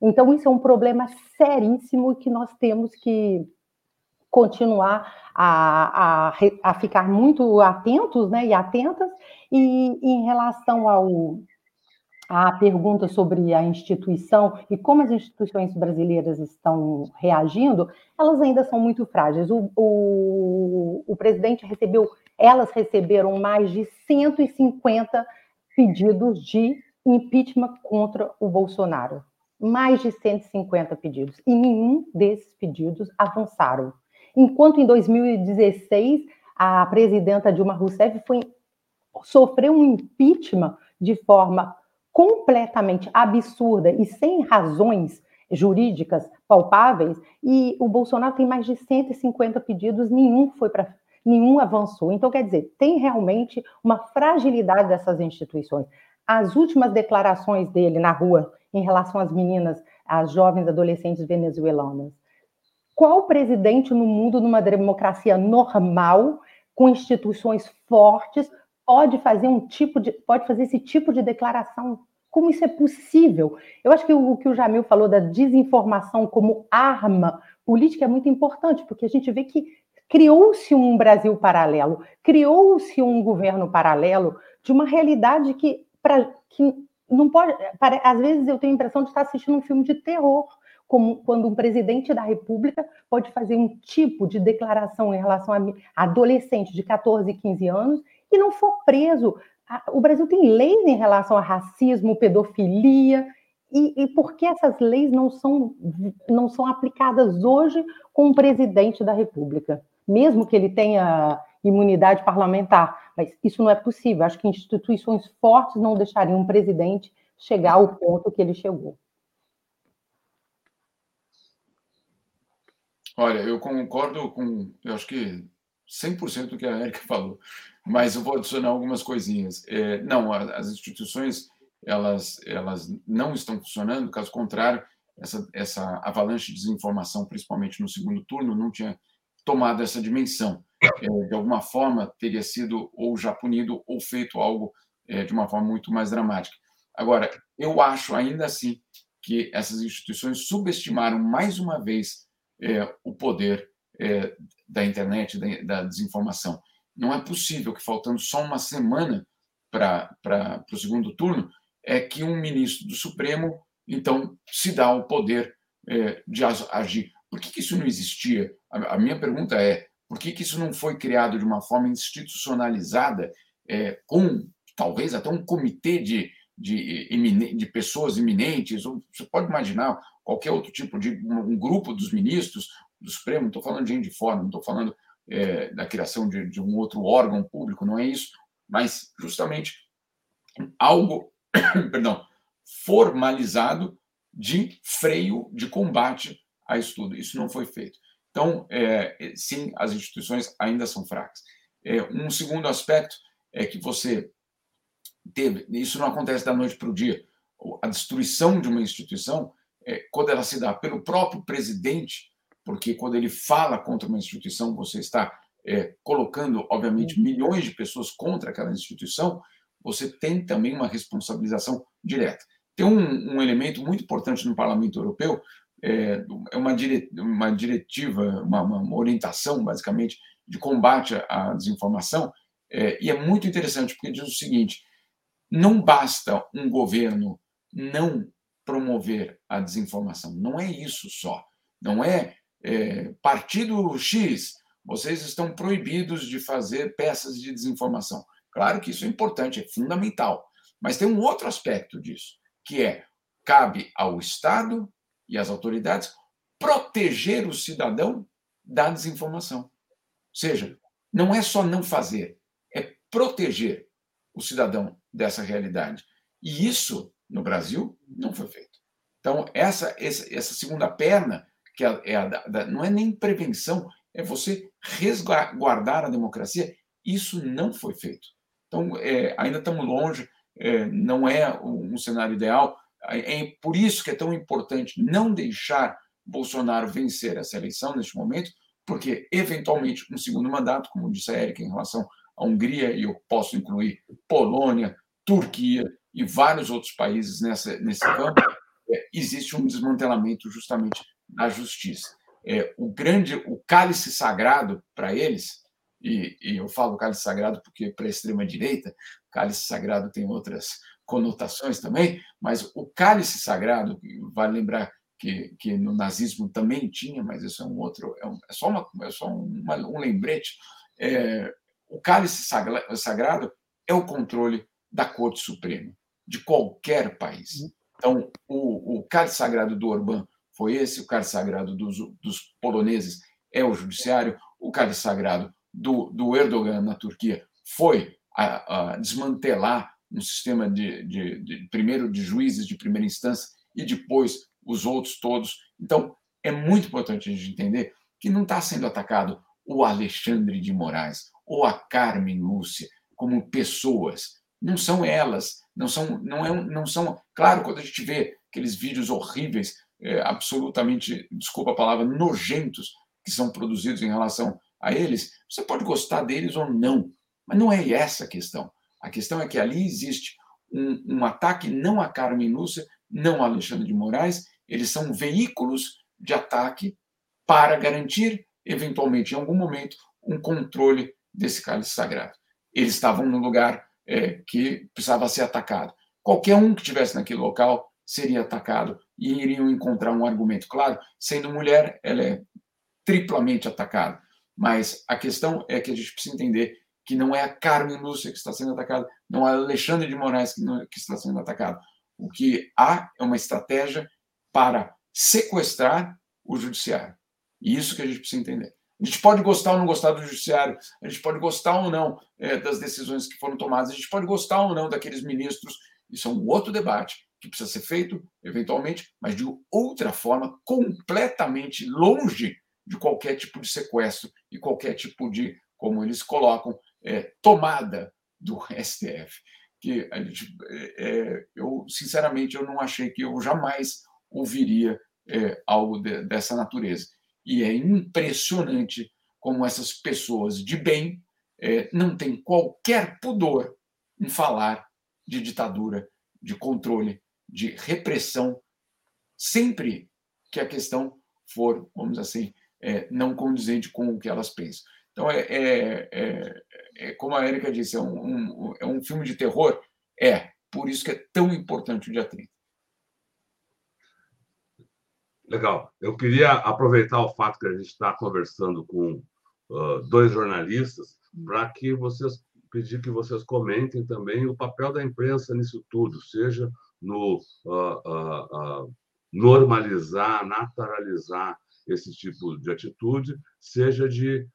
Então, isso é um problema seríssimo que nós temos que continuar a, a, a ficar muito atentos né, e atentas. E em relação ao, a pergunta sobre a instituição e como as instituições brasileiras estão reagindo, elas ainda são muito frágeis. O, o, o presidente recebeu, elas receberam mais de 150 pedidos de impeachment contra o Bolsonaro. Mais de 150 pedidos. E nenhum desses pedidos avançaram. Enquanto em 2016 a presidenta Dilma Rousseff foi, sofreu um impeachment de forma completamente absurda e sem razões jurídicas palpáveis, e o Bolsonaro tem mais de 150 pedidos, nenhum foi para nenhum avançou. Então, quer dizer, tem realmente uma fragilidade dessas instituições. As últimas declarações dele na rua em relação às meninas, às jovens adolescentes venezuelanas. Qual presidente no mundo, numa democracia normal, com instituições fortes, pode fazer um tipo de, pode fazer esse tipo de declaração? Como isso é possível? Eu acho que o que o Jamil falou da desinformação como arma política é muito importante, porque a gente vê que criou-se um Brasil paralelo, criou-se um governo paralelo de uma realidade que, pra, que não pode. Para, às vezes eu tenho a impressão de estar assistindo um filme de terror, como quando um presidente da República pode fazer um tipo de declaração em relação a adolescente de 14, 15 anos e não for preso. O Brasil tem leis em relação a racismo, pedofilia, e, e por que essas leis não são, não são aplicadas hoje com o presidente da República? Mesmo que ele tenha imunidade parlamentar, mas isso não é possível. Acho que instituições fortes não deixariam um presidente chegar ao ponto que ele chegou. Olha, eu concordo com, eu acho que 100% do que a Erika [LAUGHS] falou, mas eu vou adicionar algumas coisinhas. É, não, as instituições elas, elas não estão funcionando, caso contrário, essa, essa avalanche de desinformação, principalmente no segundo turno, não tinha tomado essa dimensão. É, de alguma forma, teria sido ou já punido ou feito algo é, de uma forma muito mais dramática. Agora, eu acho ainda assim que essas instituições subestimaram mais uma vez é, o poder é, da internet, da, da, desinformação. Não é possível que, faltando só uma semana para o segundo turno, é que um ministro do Supremo, então, se dá o poder é, de agir. Por que, que, isso não existia? A, a, minha pergunta é: por que, que isso não foi criado de uma forma institucionalizada, é, com talvez até um comitê de, de, de pessoas eminentes? Ou você pode imaginar qualquer outro tipo de um, grupo dos ministros do Supremo, não estou falando de fora, não estou falando é, da criação de, de um outro órgão público, não é isso, mas justamente algo [COUGHS] perdão, formalizado de freio de combate a estudo. Isso não foi feito. Então, é, sim, as instituições ainda são fracas. É, um segundo aspecto é que você teve, isso não acontece da noite para o dia. A destruição de uma instituição, é, quando ela se dá pelo próprio presidente, porque quando ele fala contra uma instituição, você está é, colocando, obviamente, milhões de pessoas contra aquela instituição, você tem também uma responsabilização direta. Tem um, um elemento muito importante no Parlamento Europeu, é, é uma, dire, uma diretiva, uma, uma, orientação, basicamente, de combate à desinformação, é, e é muito interessante, porque diz o seguinte: não basta um governo não promover a desinformação, não é isso só. Não é, é partido X, vocês estão proibidos de fazer peças de desinformação. Claro que isso é importante, é fundamental. Mas tem um outro aspecto disso, que é cabe ao Estado e às autoridades proteger o cidadão da desinformação. Ou seja, não é só não fazer, é proteger o cidadão dessa realidade. E isso, no Brasil, não foi feito. Então, essa, essa segunda perna, que é, é a da, não é nem prevenção, é você resguardar a democracia, isso não foi feito. Então, é, ainda estamos longe, é, não é um, cenário ideal. É por isso que é tão importante não deixar Bolsonaro vencer essa eleição neste momento, porque, eventualmente, um segundo mandato, como disse a Erika, em relação à Hungria, e eu posso incluir Polônia, Turquia e vários outros países nessa, nesse campo, é, existe um desmantelamento justamente da justiça. É, o grande, o cálice sagrado para eles e, e eu falo cálice sagrado porque para a extrema-direita, cálice sagrado tem outras conotações também, mas o cálice sagrado, vale lembrar que, que no nazismo também tinha, mas isso é um outro, é, um, é só, uma, é só uma, um lembrete. É, o cálice sagrado é o controle da Corte Suprema, de qualquer país. Então, o, o cálice sagrado do Orbán foi esse, o cálice sagrado dos, dos poloneses é o judiciário, o cálice sagrado do, do Erdogan na Turquia foi a, a desmantelar um sistema de, de, de, primeiro de juízes de primeira instância e depois os outros todos. Então, é muito importante a gente entender que não está sendo atacado o Alexandre de Moraes ou a Carmen Lúcia como pessoas. Não são elas, não são, não é, não são. Claro, quando a gente vê aqueles vídeos horríveis, é, absolutamente, desculpa a palavra, nojentos que são produzidos em relação a eles, você pode gostar deles ou não, Mas não é essa a questão. A questão é que ali existe um, um ataque não a Carmen Lúcia, não a Alexandre de Moraes, eles são veículos de ataque para garantir, eventualmente, em algum momento, um controle desse cálice sagrado. Eles estavam no lugar é, que precisava ser atacado. Qualquer um que estivesse naquele local seria atacado e iriam encontrar um argumento. Claro, sendo mulher, ela é triplamente atacada. Mas a questão é que a gente precisa entender que não é a Carmen Lúcia que está sendo atacada, não é Alexandre de Moraes que, não, que está sendo atacado. O que há é uma estratégia para sequestrar o judiciário. E isso que a gente precisa entender. A gente pode gostar ou não gostar do judiciário, a gente pode gostar ou não é, das decisões que foram tomadas, a gente pode gostar ou não daqueles ministros. Isso é um outro debate que precisa ser feito, eventualmente, mas de outra forma, completamente longe de qualquer tipo de sequestro e qualquer tipo de, como eles colocam, é, tomada do [LAUGHS] STF. Que gente, é, é, eu, sinceramente, eu não achei que eu jamais ouviria é, algo de, dessa natureza. E é impressionante como essas pessoas de bem é, não têm qualquer pudor em falar de ditadura, de controle, de repressão, sempre que a questão for, vamos assim, é, não condizente com o que elas pensam. Então, é, é, é, é como a Erika disse, é um, um, é um filme de terror? É, por isso que é tão importante o dia 30. Legal. Eu queria aproveitar o fato que a gente está conversando com uh, dois jornalistas para que vocês pedir que vocês comentem também o papel da imprensa nisso tudo, seja no uh, uh, normalizar, naturalizar esse tipo de atitude, seja de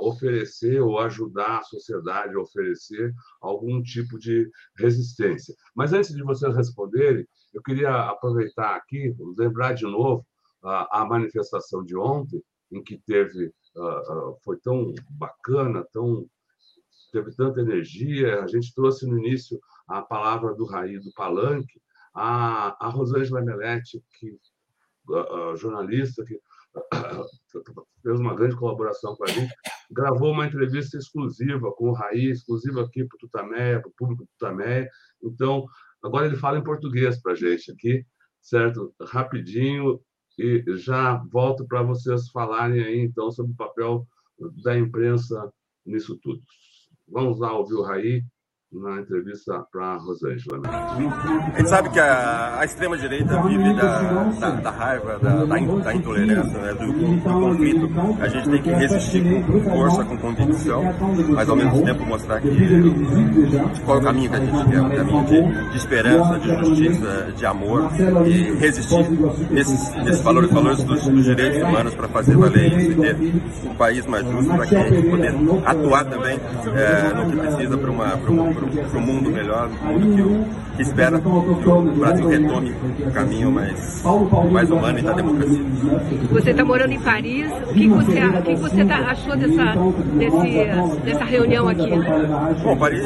oferecer ou ajudar a sociedade a oferecer algum tipo de resistência. Mas antes de vocês responderem, eu queria aproveitar aqui, lembrar de novo a manifestação de ontem, em que teve foi tão bacana, tão teve tanta energia. A gente trouxe no início a palavra do Raí do Palanque, a, a Rosângela Melete, que jornalista que [COUGHS] fez uma grande colaboração com a gente, gravou uma entrevista exclusiva com o Raí, exclusiva aqui para o Tutameia, para o público do Tutameia. Então, agora ele fala em português para a gente aqui, certo? Rapidinho, e já volto para vocês falarem aí, então, sobre o papel da imprensa nisso tudo. Vamos lá ouvir o Raí na entrevista para a Rosângela. Né? A gente sabe que a, a extrema-direita vive da, da, da raiva, da, da, intolerância, né? do, do, conflito. A gente tem que resistir com força, com convicção, mas ao mesmo tempo mostrar que qual é o caminho que a gente quer, um caminho de, de esperança, de justiça, de amor e resistir nesses, nesses valores, valores dos, dos direitos humanos para fazer valer e ter um país mais justo para que a gente poder atuar também é, no que precisa para uma, uma para um mundo melhor, um mundo que, que espera que o Brasil retome o caminho mais, mais humano e da democracia. Você está morando em Paris, o que você, o que você tá, achou dessa, desse, dessa reunião aqui? Bom, Paris,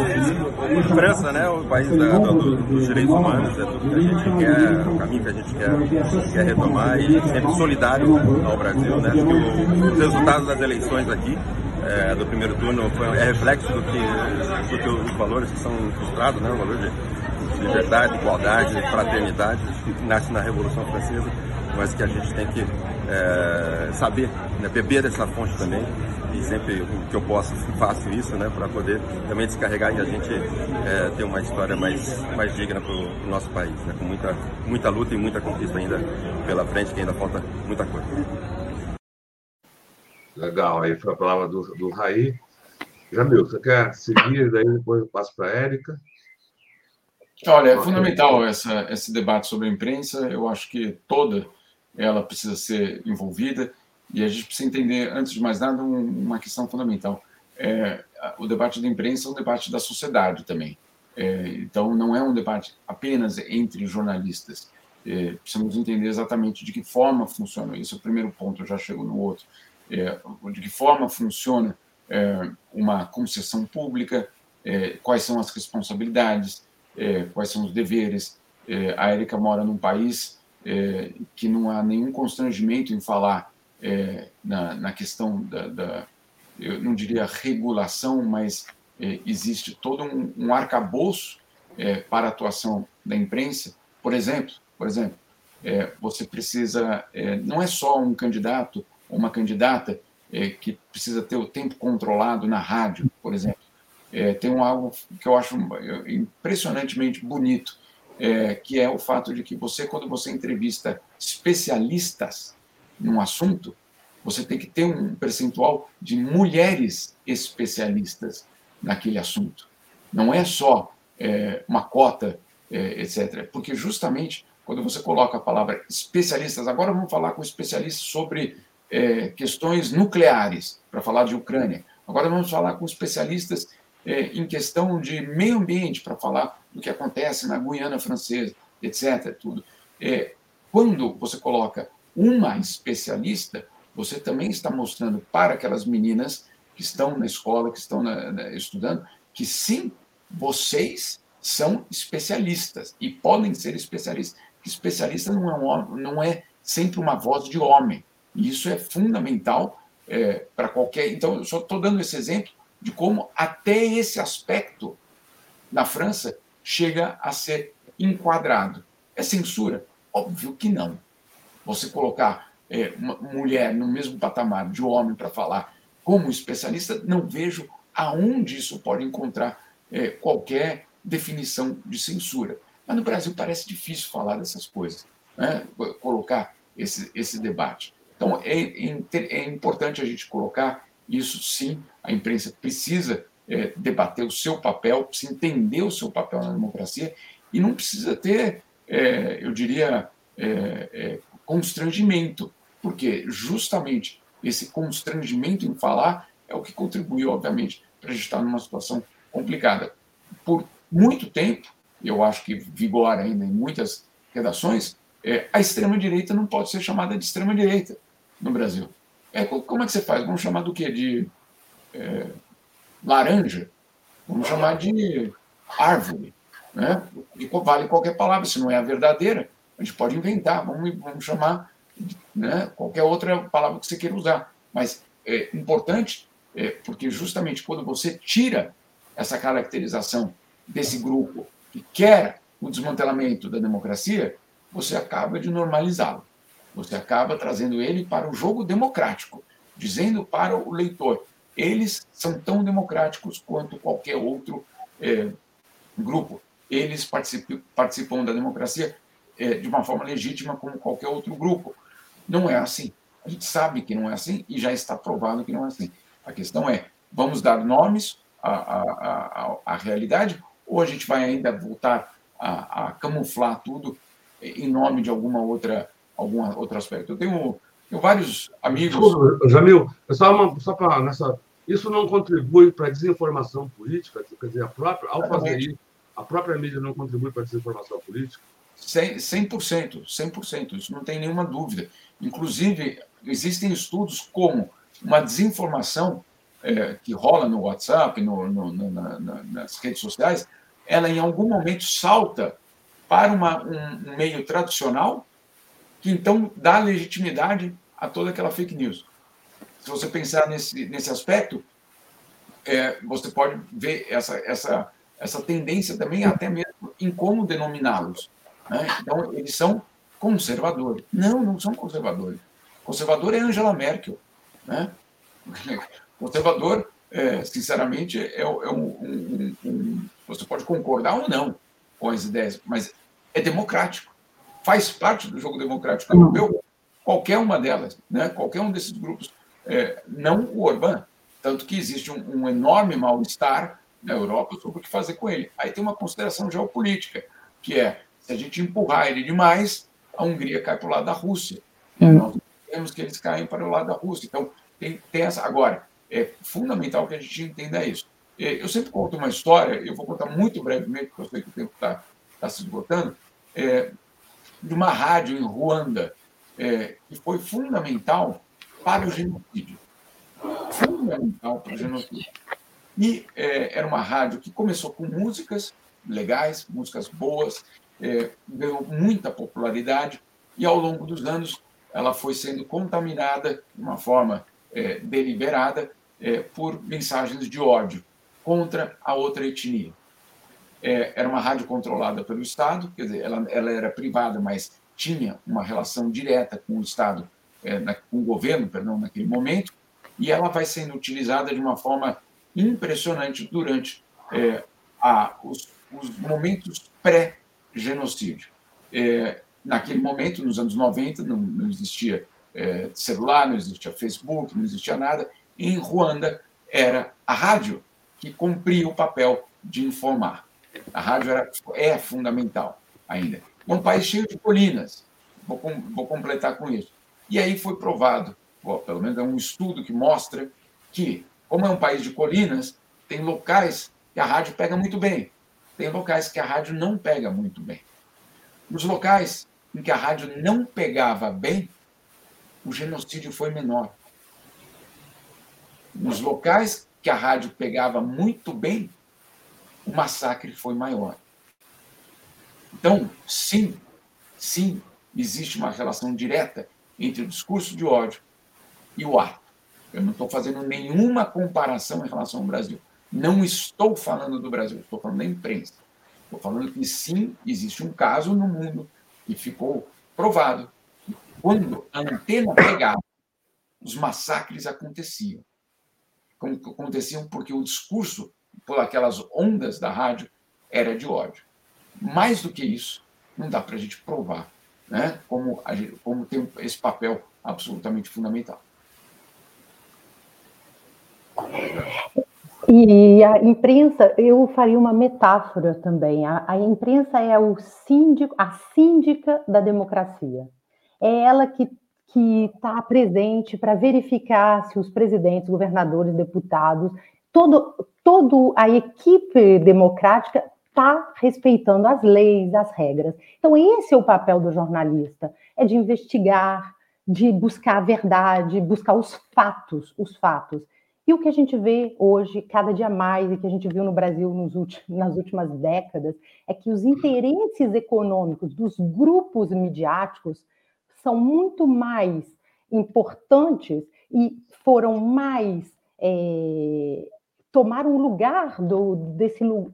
França, né, o país da, do, dos direitos humanos, é tudo que a gente quer, o caminho que a gente quer, quer retomar e sempre solidário ao Brasil, né, porque os resultados das eleições aqui é, do primeiro turno foi, é reflexo do que, do que os valores que são frustrados, né? o valor de liberdade, igualdade, fraternidade, que nasce na Revolução Francesa, mas que a gente tem que é, saber, né? beber dessa fonte também. E sempre que eu posso, faço isso, né? Para poder também descarregar e a gente é, ter uma história mais, mais digna para o nosso país, né? Com muita, muita luta e muita conquista ainda pela frente, que ainda falta muita coisa. Legal, aí foi a palavra do, do Raí. Jamil, você quer seguir, daí depois eu passo para a Érica? Olha, é fundamental essa, esse debate sobre a imprensa. Eu acho que toda ela precisa ser envolvida e a gente precisa entender, antes de mais nada, uma questão fundamental. É, o debate da imprensa é um debate da sociedade também. É, então, não é um debate apenas entre jornalistas. É, precisamos entender exatamente de que forma funciona. Esse é o primeiro ponto, eu já chego no outro é, de que forma funciona é, uma concessão pública, é, quais são as responsabilidades, é, quais são os deveres. É, a Érica mora num país é, que não há nenhum constrangimento em falar na, na, questão da, da, eu não diria regulação, mas existe todo um, um arcabouço para a atuação da imprensa. Por exemplo, por exemplo, você precisa não é só um candidato uma candidata é, que precisa ter o tempo controlado na rádio, por exemplo. É, tem um algo que eu acho impressionantemente bonito, é, que é o fato de que você, quando você entrevista especialistas num assunto, você tem que ter um percentual de mulheres especialistas naquele assunto. Não é só é, uma cota, é, etc. Porque justamente quando você coloca a palavra especialistas, agora vamos falar com especialistas sobre é, questões nucleares, para falar de Ucrânia. Agora vamos falar com especialistas é, em questão de meio ambiente, para falar do que acontece na Guiana Francesa, etc. Tudo. É, quando você coloca uma especialista, você também está mostrando para aquelas meninas que estão na escola, que estão na, na, estudando, que sim, vocês são especialistas e podem ser especialistas. Especialista não é, um, não é sempre uma voz de homem. E isso é fundamental é, para qualquer. Então, eu só estou dando esse exemplo de como até esse aspecto na França chega a ser enquadrado. É censura? Óbvio que não. Você colocar é, uma mulher no mesmo patamar de homem para falar como especialista, não vejo aonde isso pode encontrar é, qualquer definição de censura. Mas no Brasil parece difícil falar dessas coisas, né? colocar esse, esse debate. Então, é, é importante a gente colocar isso sim, a imprensa precisa é, debater o seu papel, precisa entender o seu papel na democracia e não precisa ter, é, eu diria, é, é constrangimento, porque justamente esse constrangimento em falar é o que contribuiu, obviamente, para a gente estar numa situação complicada. Por muito tempo, eu acho que vigora ainda em muitas redações, é, a extrema-direita não pode ser chamada de extrema-direita no Brasil. É, como é que você faz? Vamos chamar do quê? De é, laranja? Vamos chamar de árvore. Né? E vale qualquer palavra, se não é a verdadeira, a gente pode inventar, vamos, vamos chamar né, qualquer outra palavra que você queira usar. Mas é importante, é, porque justamente quando você tira essa caracterização desse grupo que quer o desmantelamento da democracia, você acaba de normalizá-lo. Você acaba trazendo ele para o jogo democrático, dizendo para o leitor: eles são tão democráticos quanto qualquer outro é, grupo. Eles participam, da democracia é, de uma forma legítima como qualquer outro grupo. Não é assim. A gente sabe que não é assim e já está provado que não é assim. A questão é: vamos dar nomes à, à, à, à realidade ou a gente vai ainda voltar a, a camuflar tudo em nome de alguma outra algum outro aspecto. Eu tenho, tenho vários amigos. Desculpa, Jamil, só, uma, só para nessa. Isso não contribui para a desinformação política? Quer dizer, a própria, ao fazer isso, a própria mídia não contribui para a desinformação política? 100%, 100%, isso não tem nenhuma dúvida. Inclusive, existem estudos como uma desinformação é, que rola no WhatsApp, no, no, na, na, nas redes sociais, ela em algum momento salta para uma, um, um meio tradicional que então dá legitimidade a toda aquela fake news. Se você pensar nesse, nesse aspecto, é, você pode ver essa, essa, essa tendência também, até mesmo em como denominá-los. Né? Então, eles são conservadores. Não, não são conservadores. Conservador é Angela Merkel. Né? [LAUGHS] Conservador, é, sinceramente, é, é um, um, um, Você pode concordar ou não com as ideias, mas é democrático faz parte do jogo democrático europeu, qualquer uma delas, né? qualquer um desses grupos, é, não o Orbán. Tanto que existe um, um enorme mal-estar na Europa sobre o que fazer com ele. Aí tem uma consideração geopolítica, que é, se a gente empurrar ele demais, a Hungria cai para o lado da Rússia. Hum. Nós queremos que eles caem para o lado da Rússia. Então, tem, tem essa. Agora, é fundamental que a gente entenda isso. É, eu sempre conto uma história, eu vou contar muito brevemente, porque eu sei que o tempo está tá se esgotando. É, de uma rádio em Ruanda, é, que foi fundamental para o genocídio. Fundamental para o genocídio. E é, era uma rádio que começou com músicas legais, músicas boas, é, ganhou muita popularidade, e ao longo dos anos ela foi sendo contaminada de uma forma é, deliberada é, por mensagens de ódio. contra a outra etnia. É, era uma rádio controlada pelo Estado, quer dizer, ela, ela era privada, mas tinha uma relação direta com o Estado, é, na, com o governo, perdão, naquele momento, e ela vai sendo utilizada de uma forma impressionante durante é, a, os, os, momentos pré-genocídio. É, naquele momento, nos anos 90, não, não existia é, celular, não existia Facebook, não existia nada. Em Ruanda, era a rádio que cumpria o papel de informar. A rádio era, é fundamental ainda. É um país cheio de colinas, vou, vou completar com isso. E aí foi provado, pelo menos é um estudo que mostra que, como é um país de colinas, tem locais que a rádio pega muito bem, tem locais que a rádio não pega muito bem. Nos locais em que a rádio não pegava bem, o genocídio foi menor. Nos locais que a rádio pegava muito bem, o massacre foi maior. Então, sim, sim, existe uma relação direta entre o discurso de ódio e o ato. Eu não estou fazendo nenhuma comparação em relação ao Brasil. Não estou falando do Brasil, estou falando da imprensa. Estou falando que sim, existe um caso no mundo que ficou provado que quando a antena pegava, os massacres aconteciam. Aconteciam porque o discurso, por aquelas ondas da rádio, era de ódio. Mais do que isso, não dá para a gente provar né, como, como tem esse papel absolutamente fundamental. E a imprensa, eu faria uma metáfora também. A, a imprensa é o síndico, a síndica da democracia. É ela que que está presente para verificar se os presidentes, governadores, deputados, todo, todo a equipe democrática está respeitando as leis, as regras. Então, esse é o papel do jornalista: é de investigar, de buscar a verdade, buscar os fatos, os fatos. E o que a gente vê hoje, cada dia mais, e que a gente viu no Brasil últimos, nas últimas décadas, é que os interesses econômicos dos grupos midiáticos são muito mais importantes e foram mais. É, tomaram o lugar do, desse, do,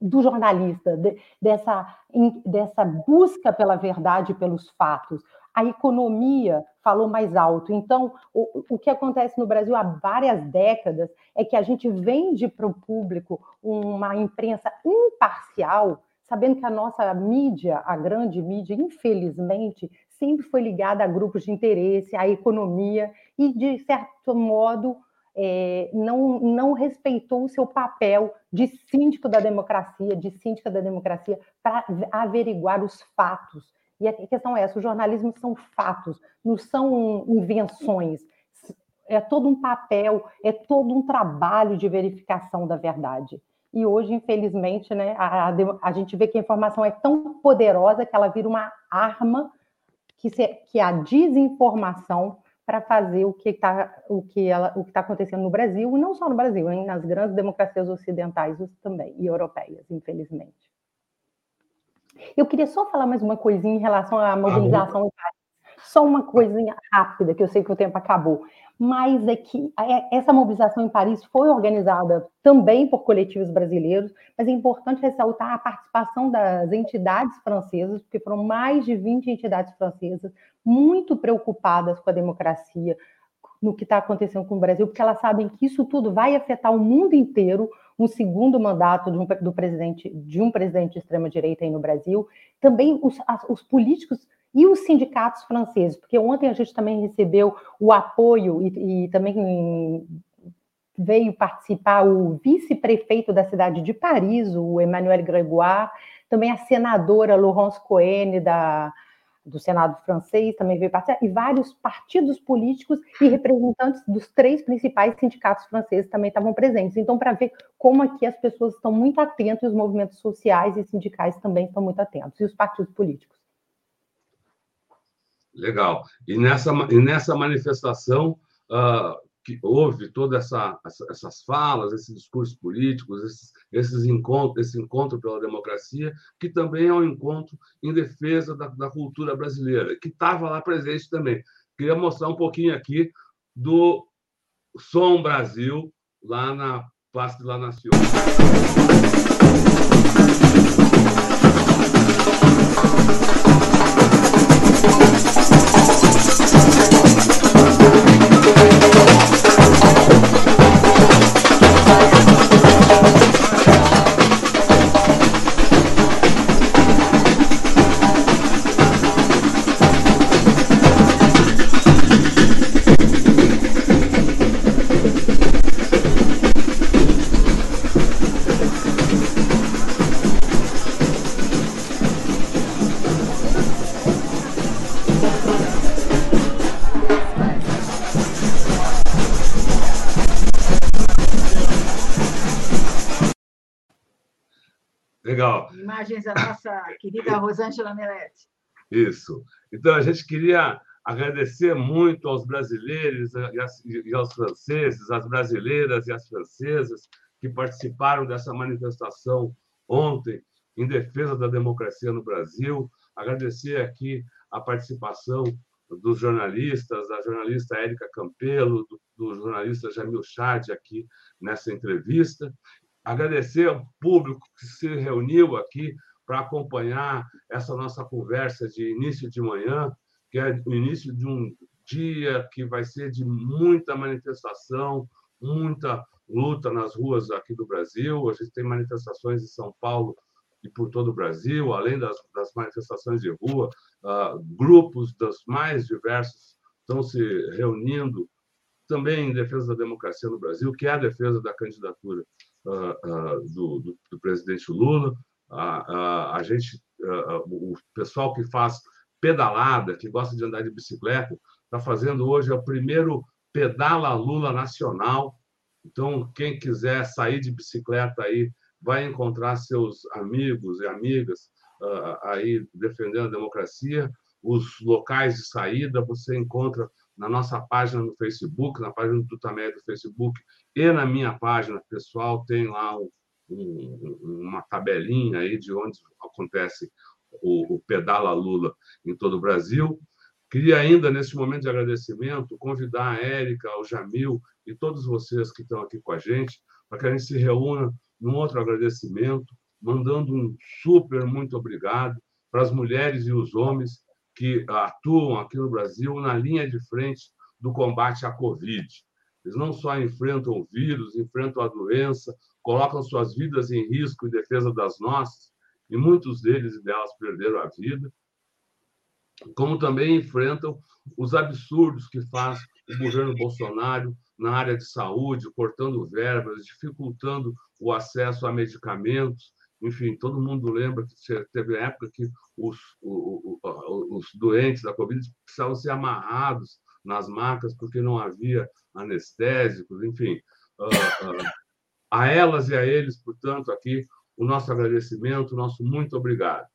do jornalista, de, dessa, in, dessa busca pela verdade, pelos fatos a economia falou mais alto. Então, o, o que acontece no Brasil há várias décadas é que a gente vende para o público uma imprensa imparcial, sabendo que a nossa mídia, a grande mídia, infelizmente, sempre foi ligada a grupos de interesse, à economia, e, de certo modo, é, não, não respeitou o seu papel de síndico da democracia, de síndica da democracia, para averiguar os fatos e a questão é essa: o jornalismo são fatos, não são invenções. É todo um papel, é todo um trabalho de verificação da verdade. E hoje, infelizmente, né, a, a, gente vê que a informação é tão poderosa que ela vira uma arma que, se, que a desinformação para fazer o que está o que ela o que está acontecendo no Brasil e não só no Brasil, hein, nas grandes democracias ocidentais também e europeias, infelizmente. Eu queria só falar mais uma coisinha em relação à mobilização. Só uma coisinha rápida, que eu sei que o tempo acabou. Mas é que é, essa mobilização em Paris foi organizada também por coletivos brasileiros, mas é importante ressaltar a participação das entidades francesas, porque foram mais de 20 entidades francesas muito preocupadas com a democracia, no que está acontecendo com o Brasil, porque elas sabem que isso tudo vai afetar o mundo inteiro, um segundo mandato de um, do presidente, de um presidente de extrema direita aí no Brasil, também os, os políticos e os sindicatos franceses, porque ontem a gente também recebeu o apoio e, e também veio participar o vice-prefeito da cidade de Paris, o Emmanuel Grégoire, também a senadora Laurence Cohen da do Senado francês também veio participar, e vários partidos políticos e representantes dos três principais sindicatos franceses também estavam presentes. Então, para ver como aqui as pessoas estão muito atentas, os movimentos sociais e sindicais também estão muito atentos, e os partidos políticos. Legal. E nessa, e nessa manifestação, uh, que houve todas essa, essas falas, esses discursos políticos, esses, esses encontros, esse encontro pela democracia, que também é um encontro em defesa da, da cultura brasileira, que estava lá presente também. Queria mostrar um pouquinho aqui do Som Brasil, lá na Place de la Nation. Querida Rosângela Melete. Isso. Então, a gente queria agradecer muito aos brasileiros e aos franceses, às brasileiras e às francesas que participaram dessa manifestação ontem em defesa da democracia no Brasil. Agradecer aqui a participação dos jornalistas, da jornalista Érica Campelo, do, do jornalista Jamil Chad aqui nessa entrevista, agradecer ao público que se reuniu aqui para acompanhar essa nossa conversa de início de manhã, que é o início de um dia que vai ser de muita manifestação, muita luta nas ruas aqui do Brasil. A gente tem manifestações em São Paulo e por todo o Brasil, além das, das manifestações de rua, uh, grupos dos mais diversos estão se reunindo também em defesa da democracia no Brasil, que é a defesa da candidatura uh, do, do, do, presidente Lula. A gente, o pessoal que faz pedalada, que gosta de andar de bicicleta, está fazendo hoje o primeiro Pedala Lula Nacional. Então, quem quiser sair de bicicleta aí, vai encontrar seus amigos e amigas aí defendendo a democracia. Os locais de saída você encontra na nossa página no Facebook, na página do Tutameia do Facebook e na minha página pessoal tem lá um, um, uma tabelinha aí de onde acontece o, o Pedala Lula em todo o Brasil. Queria ainda, nesse momento de agradecimento, convidar a Érica, o Jamil e todos vocês que estão aqui com a gente para que a gente se reúna num outro agradecimento, mandando um super muito obrigado para as mulheres e os homens que atuam aqui no Brasil na linha de frente do combate à Covid. Eles não só enfrentam o vírus, enfrentam a doença, colocam suas vidas em risco em defesa das nossas, e muitos deles e delas perderam a vida, como também enfrentam os absurdos que faz o governo Bolsonaro na área de saúde, cortando verbas, dificultando o acesso a medicamentos. Enfim, todo mundo lembra que teve época que os, os, doentes da Covid precisavam ser amarrados nas macas porque não havia anestésicos, enfim. A elas e a eles, portanto, aqui o nosso agradecimento, o nosso muito obrigado.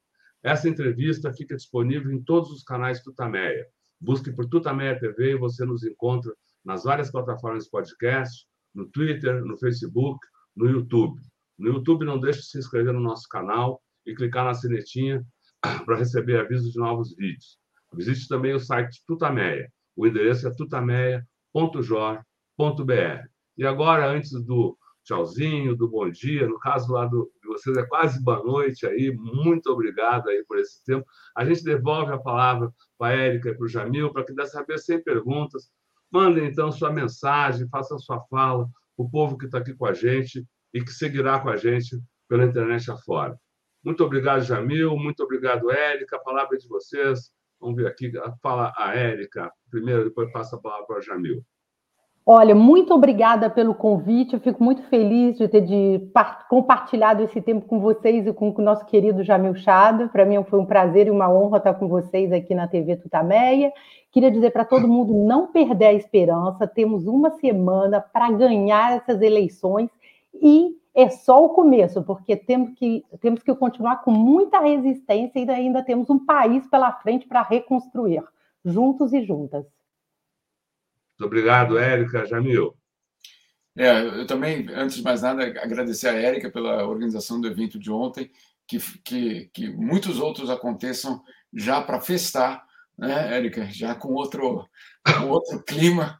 Essa entrevista fica disponível em todos os canais Tutameia. Busque por Tutameia TV e você nos encontra nas várias plataformas de podcast, no Twitter, no Facebook, no YouTube. No YouTube, não deixe de se inscrever no nosso canal e clicar na sinetinha [COUGHS] para receber avisos de novos vídeos. Visite também o site Tutameia. O endereço é tutameia.jor.br. E agora, antes do tchauzinho, do bom dia, no caso lá do, de vocês é quase boa noite aí, muito obrigado aí por esse tempo. A gente devolve a palavra para a Érica e para o Jamil, para que dessa vez sem perguntas, mandem então sua mensagem, façam sua fala, o povo que está aqui com a gente e que seguirá com a gente pela internet afora. Muito obrigado, Jamil, muito obrigado, Érica, a palavra é de vocês. Vamos ver aqui, fala a Érica primeiro, depois passa a palavra para o Jamil. Olha, muito obrigada pelo convite. Eu fico muito feliz de ter de compartilhado esse tempo com vocês e com o nosso querido Jamil Chada. Para mim foi um prazer e uma honra estar com vocês aqui na TV Tutameia. Queria dizer para todo mundo não perder a esperança. Temos uma semana para ganhar essas eleições e é só o começo, porque temos que, temos que continuar com muita resistência e ainda temos um país pela frente para reconstruir, juntos e juntas. Muito obrigado, Érica. Jamil. É, eu também, antes de mais nada, agradecer a Érica pela organização do evento de ontem, que, que, que muitos outros aconteçam já para festar, né, Érica? Já com outro, com outro [LAUGHS] clima.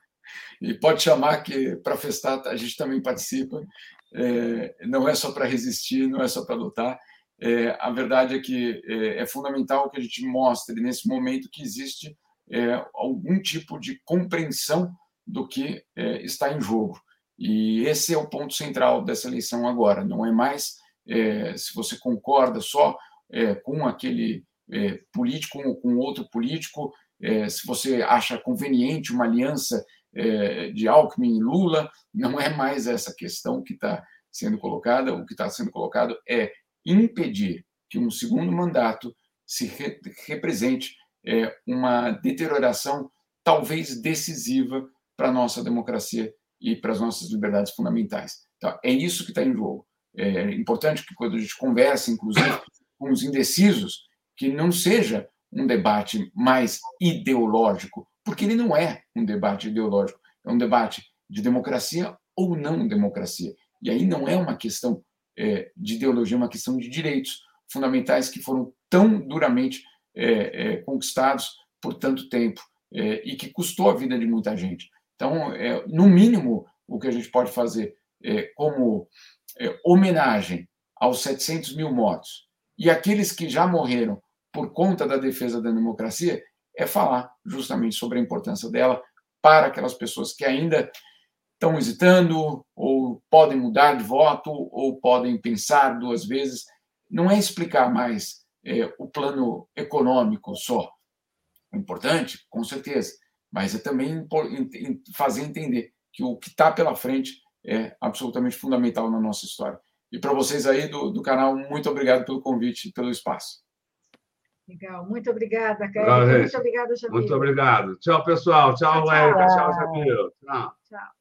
E pode chamar que para festar a gente também participa é, não é só para resistir, não é só para lutar. É, a verdade é que é, é, fundamental que a gente mostre nesse momento que existe é, algum tipo de compreensão do que é, está em jogo. E esse é o ponto central dessa eleição agora. Não é mais é, se você concorda só com aquele político ou com outro político, se você acha conveniente uma aliança de Alckmin e Lula, não é mais essa questão que está sendo colocada. O que está sendo colocado é impedir que um segundo mandato se re represente é, uma deterioração talvez decisiva para a nossa democracia e para as nossas liberdades fundamentais. Então, é isso que está em jogo. É importante que, quando a gente conversa, inclusive, com os indecisos, que não seja um debate mais ideológico, porque ele não é um debate ideológico, é um debate de democracia ou não democracia. E aí não é uma questão é, de ideologia, é uma questão de direitos fundamentais que foram tão duramente é, é, conquistados por tanto tempo é, e que custou a vida de muita gente. Então, é, no mínimo, o que a gente pode fazer como homenagem aos 700 mil mortos e aqueles que já morreram por conta da defesa da democracia é falar justamente sobre a importância dela para aquelas pessoas que ainda estão hesitando, ou podem mudar de voto, ou podem pensar duas vezes. Não é explicar mais é, o plano econômico só. É importante, com certeza, mas é também fazer entender que o que está pela frente é absolutamente fundamental na nossa história. E para vocês aí do, do, canal, muito obrigado pelo convite, pelo espaço. Legal, muito obrigada, Caio. Muito obrigado obrigada, Jamil. Muito obrigado. Tchau, pessoal. Tchau, tchau Tchau, Jamil. Tchau. tchau.